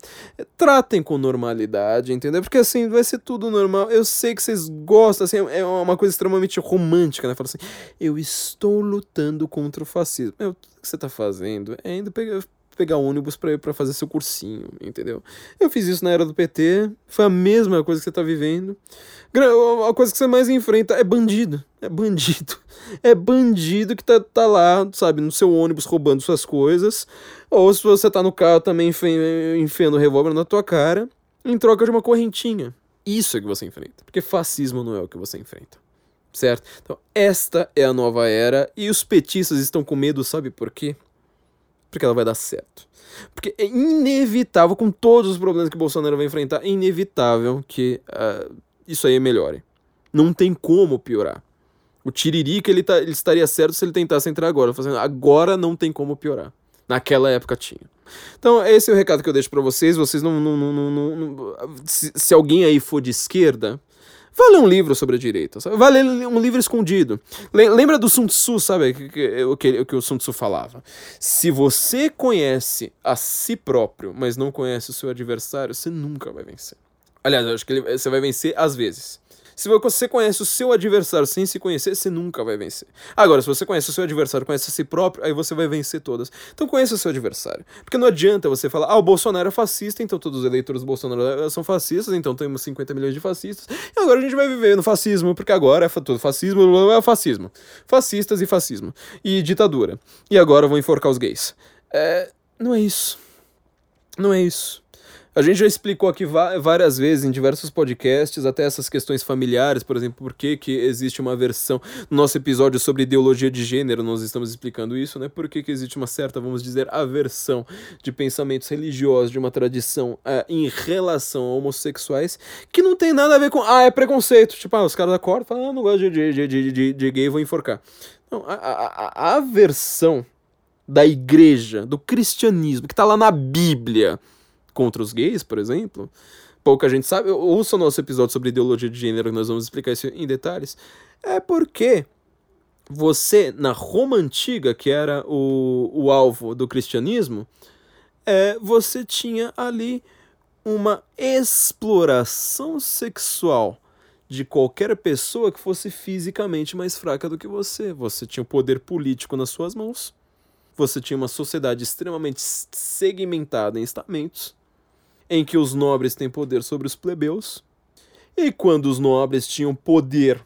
Tratem com normalidade, entendeu? Porque assim, vai ser tudo normal. Eu sei que vocês gostam, assim, é uma coisa extremamente romântica, né? Fala assim, eu estou lutando contra o fascismo. Meu, o que você tá fazendo? É indo pegar pegar ônibus para para fazer seu cursinho, entendeu? Eu fiz isso na era do PT, foi a mesma coisa que você tá vivendo. A coisa que você mais enfrenta é bandido, é bandido. É bandido que tá, tá lá, sabe, no seu ônibus roubando suas coisas, ou se você tá no carro também enfiando revólver na tua cara, em troca de uma correntinha. Isso é que você enfrenta, porque fascismo não é o que você enfrenta. Certo? Então, esta é a nova era e os petistas estão com medo, sabe por quê? Porque ela vai dar certo. Porque é inevitável, com todos os problemas que Bolsonaro vai enfrentar, é inevitável que uh, isso aí melhore. Não tem como piorar. O Tiririca ele, tá, ele estaria certo se ele tentasse entrar agora. Fazendo, agora não tem como piorar. Naquela época tinha. Então, esse é o recado que eu deixo para vocês. Vocês não. não, não, não, não se, se, alguém aí for de esquerda, Vá ler um livro sobre a direita. Sabe? Ler um livro escondido. Lembra do Sun Tzu, sabe? O que, o que o Sun Tzu falava. Se você conhece a si próprio, mas não conhece o seu adversário, você nunca vai vencer. Aliás, acho que ele, você vai vencer às vezes. Se você conhece o seu adversário sem se conhecer, você nunca vai vencer. Agora, se você conhece o seu adversário, conhece a si próprio, aí você vai vencer todas. Então conheça o seu adversário. Porque não adianta você falar, ah, o Bolsonaro é fascista, então todos os eleitores do Bolsonaro são fascistas, então temos 50 milhões de fascistas. E agora a gente vai viver no fascismo, porque agora é tudo fascismo, é fascismo. Fascistas e fascismo. E ditadura. E agora vão enforcar os gays. É, não é isso. Não é isso. A gente já explicou aqui várias vezes em diversos podcasts, até essas questões familiares, por exemplo, por que, que existe uma versão. No nosso episódio sobre ideologia de gênero, nós estamos explicando isso, né? Por que, que existe uma certa, vamos dizer, aversão de pensamentos religiosos, de uma tradição uh, em relação a homossexuais, que não tem nada a ver com. Ah, é preconceito. Tipo, ah, os caras acordam e falam, ah, não gosto de, de, de, de, de gay, vou enforcar. Não, a, a, a aversão da igreja, do cristianismo, que está lá na Bíblia contra os gays, por exemplo, pouca gente sabe, ouça o nosso episódio sobre ideologia de gênero, que nós vamos explicar isso em detalhes, é porque você, na Roma Antiga, que era o, o alvo do cristianismo, é, você tinha ali uma exploração sexual de qualquer pessoa que fosse fisicamente mais fraca do que você. Você tinha o poder político nas suas mãos. Você tinha uma sociedade extremamente segmentada em estamentos em que os nobres têm poder sobre os plebeus, e quando os nobres tinham poder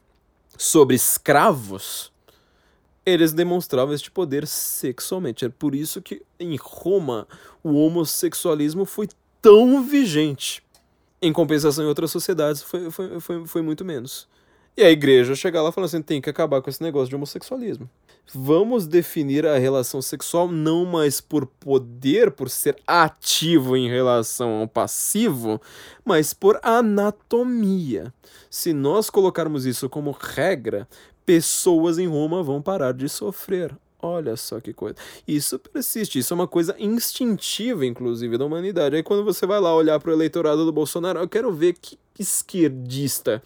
sobre escravos, eles demonstravam este poder sexualmente. É por isso que em Roma o homossexualismo foi tão vigente. Em compensação, em outras sociedades foi, foi, foi, foi muito menos. E a igreja chega lá falando assim: tem que acabar com esse negócio de homossexualismo. Vamos definir a relação sexual não mais por poder, por ser ativo em relação ao passivo, mas por anatomia. Se nós colocarmos isso como regra, pessoas em Roma vão parar de sofrer. Olha só que coisa. Isso persiste, isso é uma coisa instintiva, inclusive, da humanidade. Aí quando você vai lá olhar para o eleitorado do Bolsonaro, eu quero ver que esquerdista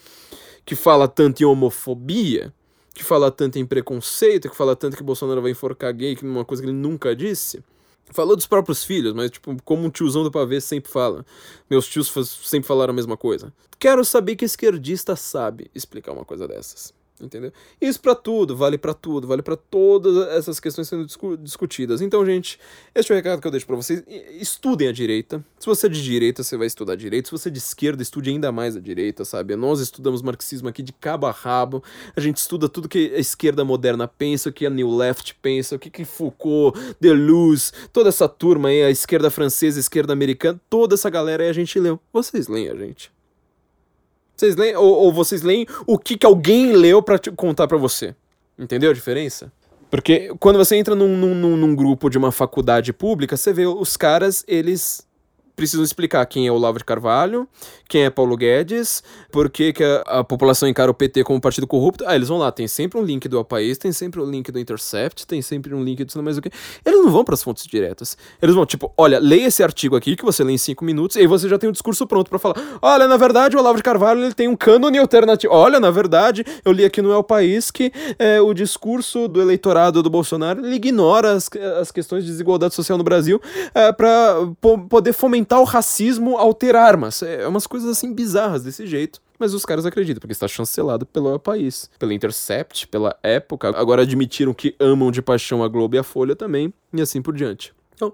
que fala tanto em homofobia, que fala tanto em preconceito, que fala tanto que Bolsonaro vai enforcar gay, que é uma coisa que ele nunca disse. Falou dos próprios filhos, mas, tipo, como um tiozão do pavê sempre fala. Meus tios sempre falaram a mesma coisa. Quero saber que esquerdista sabe explicar uma coisa dessas entendeu? Isso para tudo, vale para tudo, vale para todas essas questões sendo discu discutidas. Então, gente, este é o recado que eu deixo para vocês. Estudem a direita. Se você é de direita, você vai estudar direito. Se você é de esquerda, estude ainda mais a direita, sabe? Nós estudamos marxismo aqui de cabo a rabo. A gente estuda tudo que a esquerda moderna pensa, o que a New Left pensa, o que, que Foucault, Deleuze, toda essa turma aí, a esquerda francesa, a esquerda americana, toda essa galera aí a gente leu. Vocês leem a gente. Vocês leem, ou, ou vocês leem o que, que alguém leu para contar para você. Entendeu a diferença? Porque quando você entra num, num, num grupo de uma faculdade pública, você vê os caras, eles precisam explicar quem é Olavo de Carvalho, quem é Paulo Guedes, por que, a, a, população encara o PT como partido corrupto. Ah, eles vão lá, tem sempre um link do El País, tem sempre um link do Intercept, tem sempre um link do sei mais o que. Eles não vão para as fontes diretas. Eles vão, tipo, olha, leia esse artigo aqui que você lê em cinco minutos, e aí você já tem o um discurso pronto para falar. Olha, na verdade, o Olavo de Carvalho ele tem um cânone alternativo. Olha, na verdade, eu li aqui no El País que é, o discurso do eleitorado do Bolsonaro ele ignora as, as questões de desigualdade social no Brasil é, para poder fomentar o racismo ao ter armas. É umas coisas assim bizarras desse jeito. Mas os caras acreditam, porque está chancelado pelo país, pela Intercept, pela época. Agora admitiram que amam de paixão a Globo e a Folha também, e assim por diante. Então,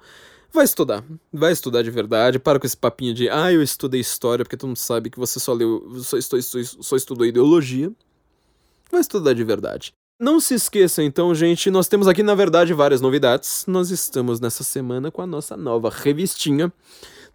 vai estudar. Vai estudar de verdade. Para com esse papinho de, ah, eu estudei história, porque todo mundo sabe que você só leu, só, só, só estudou ideologia. Vai estudar de verdade. Não se esqueça então, gente, nós temos aqui na verdade várias novidades. Nós estamos nessa semana com a nossa nova revistinha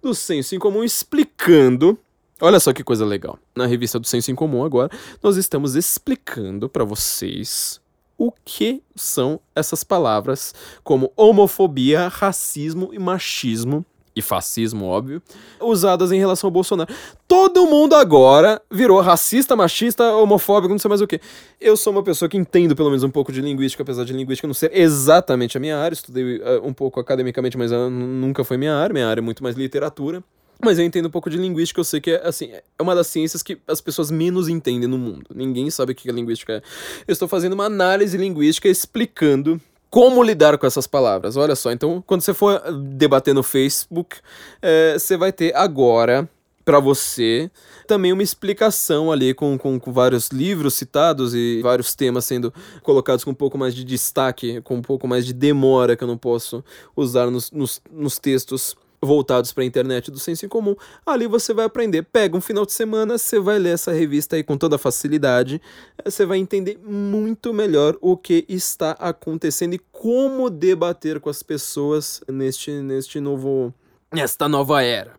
do Senso em Comum explicando. Olha só que coisa legal. Na revista do Senso em Comum agora, nós estamos explicando para vocês o que são essas palavras como homofobia, racismo e machismo e fascismo, óbvio, usadas em relação ao Bolsonaro. Todo mundo agora virou racista, machista, homofóbico, não sei mais o que. Eu sou uma pessoa que entendo pelo menos um pouco de linguística, apesar de linguística não ser exatamente a minha área. Estudei uh, um pouco academicamente, mas uh, nunca foi minha área. Minha área é muito mais literatura. Mas eu entendo um pouco de linguística, eu sei que é, assim, é uma das ciências que as pessoas menos entendem no mundo. Ninguém sabe o que a linguística é. Eu estou fazendo uma análise linguística explicando como lidar com essas palavras. Olha só, então quando você for debater no Facebook, é, você vai ter agora para você. Também uma explicação ali com, com, com, vários livros citados e vários temas sendo colocados com um pouco mais de destaque, com um pouco mais de demora que eu não posso usar nos, nos, nos textos voltados para a internet do senso em comum. Ali você vai aprender. Pega um final de semana, você vai ler essa revista aí com toda facilidade. Você vai entender muito melhor o que está acontecendo e como debater com as pessoas neste, neste novo esta nova era.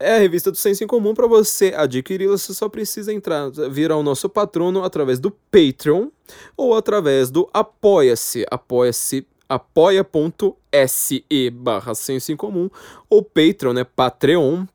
É a revista do Senso em Comum. Para você adquiri-la, você só precisa entrar, virar o nosso patrono através do Patreon ou através do Apoia-se. Apoia-se apoia.se barra senso em comum ou Patreon, né? Patreon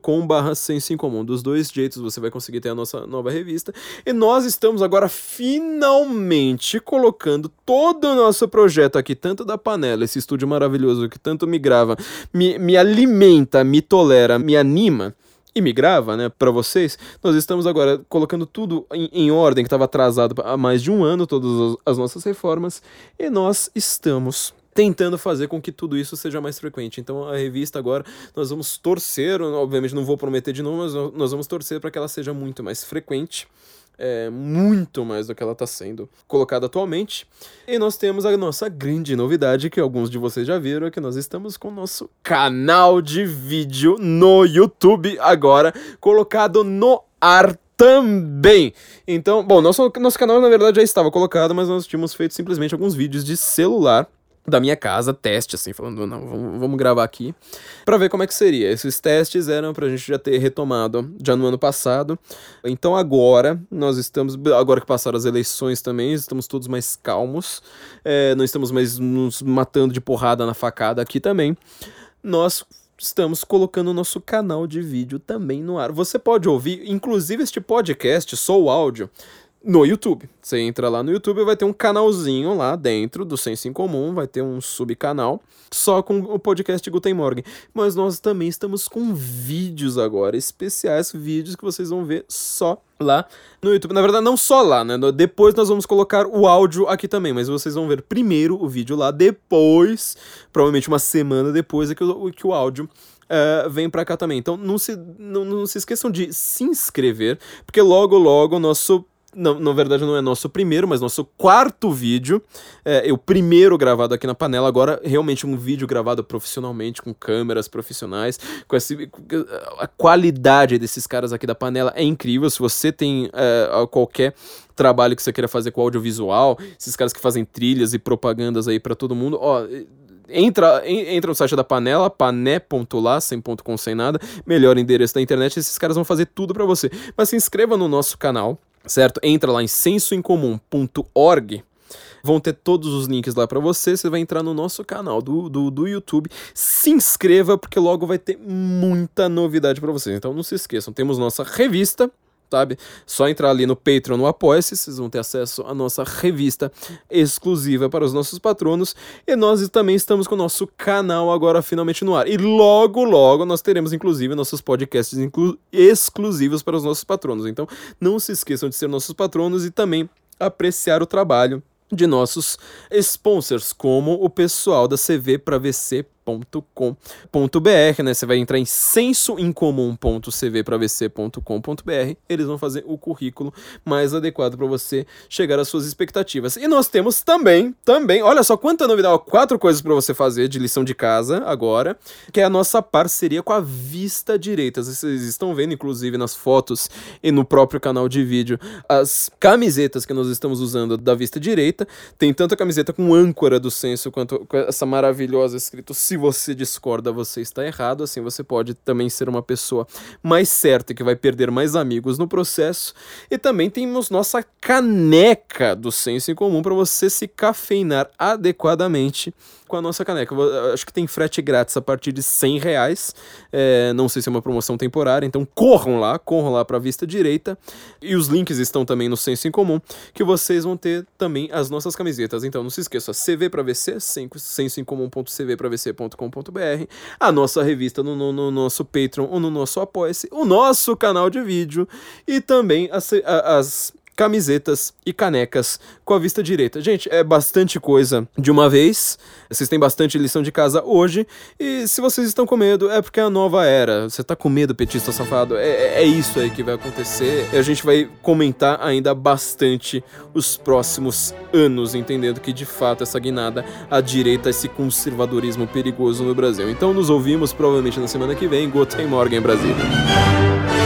com barra senso em comum. Dos dois jeitos você vai conseguir ter a nossa nova revista. E nós estamos agora finalmente colocando todo o nosso projeto aqui, tanto da panela, esse estúdio maravilhoso que tanto me grava, me, me alimenta, me tolera, me anima e me grava, né, para vocês, nós estamos agora colocando tudo em, em ordem, que estava atrasado há mais de um ano, todas as nossas reformas, e nós estamos tentando fazer com que tudo isso seja mais frequente. Então a revista agora nós vamos torcer, obviamente não vou prometer de novo, mas nós vamos torcer para que ela seja muito mais frequente. É, muito mais do que ela está sendo colocada atualmente. E nós temos a nossa grande novidade, que alguns de vocês já viram, é que nós estamos com o nosso canal de vídeo no YouTube agora, colocado no ar também. Então, bom, nosso, nosso canal na verdade já estava colocado, mas nós tínhamos feito simplesmente alguns vídeos de celular da minha casa, teste, assim, falando, não, vamos, vamos gravar aqui, para ver como é que seria. Esses testes eram pra gente já ter retomado já no ano passado. Então agora, nós estamos, agora que passaram as eleições também, estamos todos mais calmos, é, não estamos mais nos matando de porrada na facada aqui também. Nós estamos colocando o nosso canal de vídeo também no ar. Você pode ouvir, inclusive, este podcast, só o áudio, no YouTube. Você entra lá no YouTube vai ter um canalzinho lá dentro do Senso em Comum, vai ter um subcanal só com o podcast Guten Morgen. Mas nós também estamos com vídeos agora, especiais vídeos que vocês vão ver só lá no YouTube. Na verdade, não só lá, né? Depois nós vamos colocar o áudio aqui também, mas vocês vão ver primeiro o vídeo lá, depois, provavelmente uma semana depois, é que o, que o áudio Uh, vem para cá também. Então não se, não, não se esqueçam de se inscrever, porque logo, logo nosso não, na verdade não é nosso primeiro, mas nosso quarto vídeo. É, é, o primeiro gravado aqui na panela, agora realmente um vídeo gravado profissionalmente, com câmeras profissionais, com esse, a qualidade desses caras aqui da panela é incrível. Se você tem é, qualquer trabalho que você queira fazer com audiovisual, esses caras que fazem trilhas e propagandas aí para todo mundo, ó entra, entra no site da Panela, pané.lá, sem ponto com, sem nada, melhor endereço da internet, esses caras vão fazer tudo para você. Mas se inscreva no nosso canal, certo? Entra lá em sensoincomum.org vão ter todos os links lá para você. Você vai entrar no nosso canal do, do, do YouTube. Se inscreva, porque logo vai ter muita novidade para vocês. Então não se esqueçam, temos nossa revista sabe? Só entrar ali no Patreon, no Apoia-se, vocês vão ter acesso à nossa revista exclusiva para os nossos patronos. E nós também estamos com o nosso canal agora finalmente no ar. E logo, logo nós teremos inclusive nossos podcasts exclusivos para os nossos patronos. Então não se esqueçam de ser nossos patronos e também apreciar o trabalho de nossos sponsors, como o pessoal da CV para VC cv.com.br, né? Você vai entrar em sensoincomum.cvpravc.com.br. Eles vão fazer o currículo mais adequado para você chegar às suas expectativas. E nós temos também, também, olha só quanta novidade, ó, quatro coisas para você fazer de lição de casa agora, que é a nossa parceria com a Vista Direita. Vocês estão vendo, inclusive, nas fotos e no próprio canal de vídeo, as camisetas que nós estamos usando da Vista Direita. Tem tanto a camiseta com âncora do senso quanto essa maravilhosa escrito se você discorda, você está errado. Assim você pode também ser uma pessoa mais certa que vai perder mais amigos no processo. E também temos nossa caneca do senso em comum para você se cafeinar adequadamente com a nossa caneca. Acho que tem frete grátis a partir de 100 reais. É, não sei se é uma promoção temporária, então corram lá, corram lá para a vista direita. E os links estão também no Senso em Comum, que vocês vão ter também as nossas camisetas. Então não se esqueça, CV para VC, sensoincomum.cvpravc.com.br, a nossa revista no, no, no, nosso Patreon ou no nosso Apoia-se, o nosso canal de vídeo e também as, as camisetas e canecas com a vista direita. Gente, é bastante coisa de uma vez. Vocês têm bastante lição de casa hoje. E se vocês estão com medo, é porque é a nova era. Você tá com medo, petista safado? É, é isso aí que vai acontecer. E a gente vai comentar ainda bastante os próximos anos, entendendo que de fato essa guinada à direita, esse conservadorismo perigoso no Brasil. Então nos ouvimos provavelmente na semana que vem. Guten Morgen, Brasília.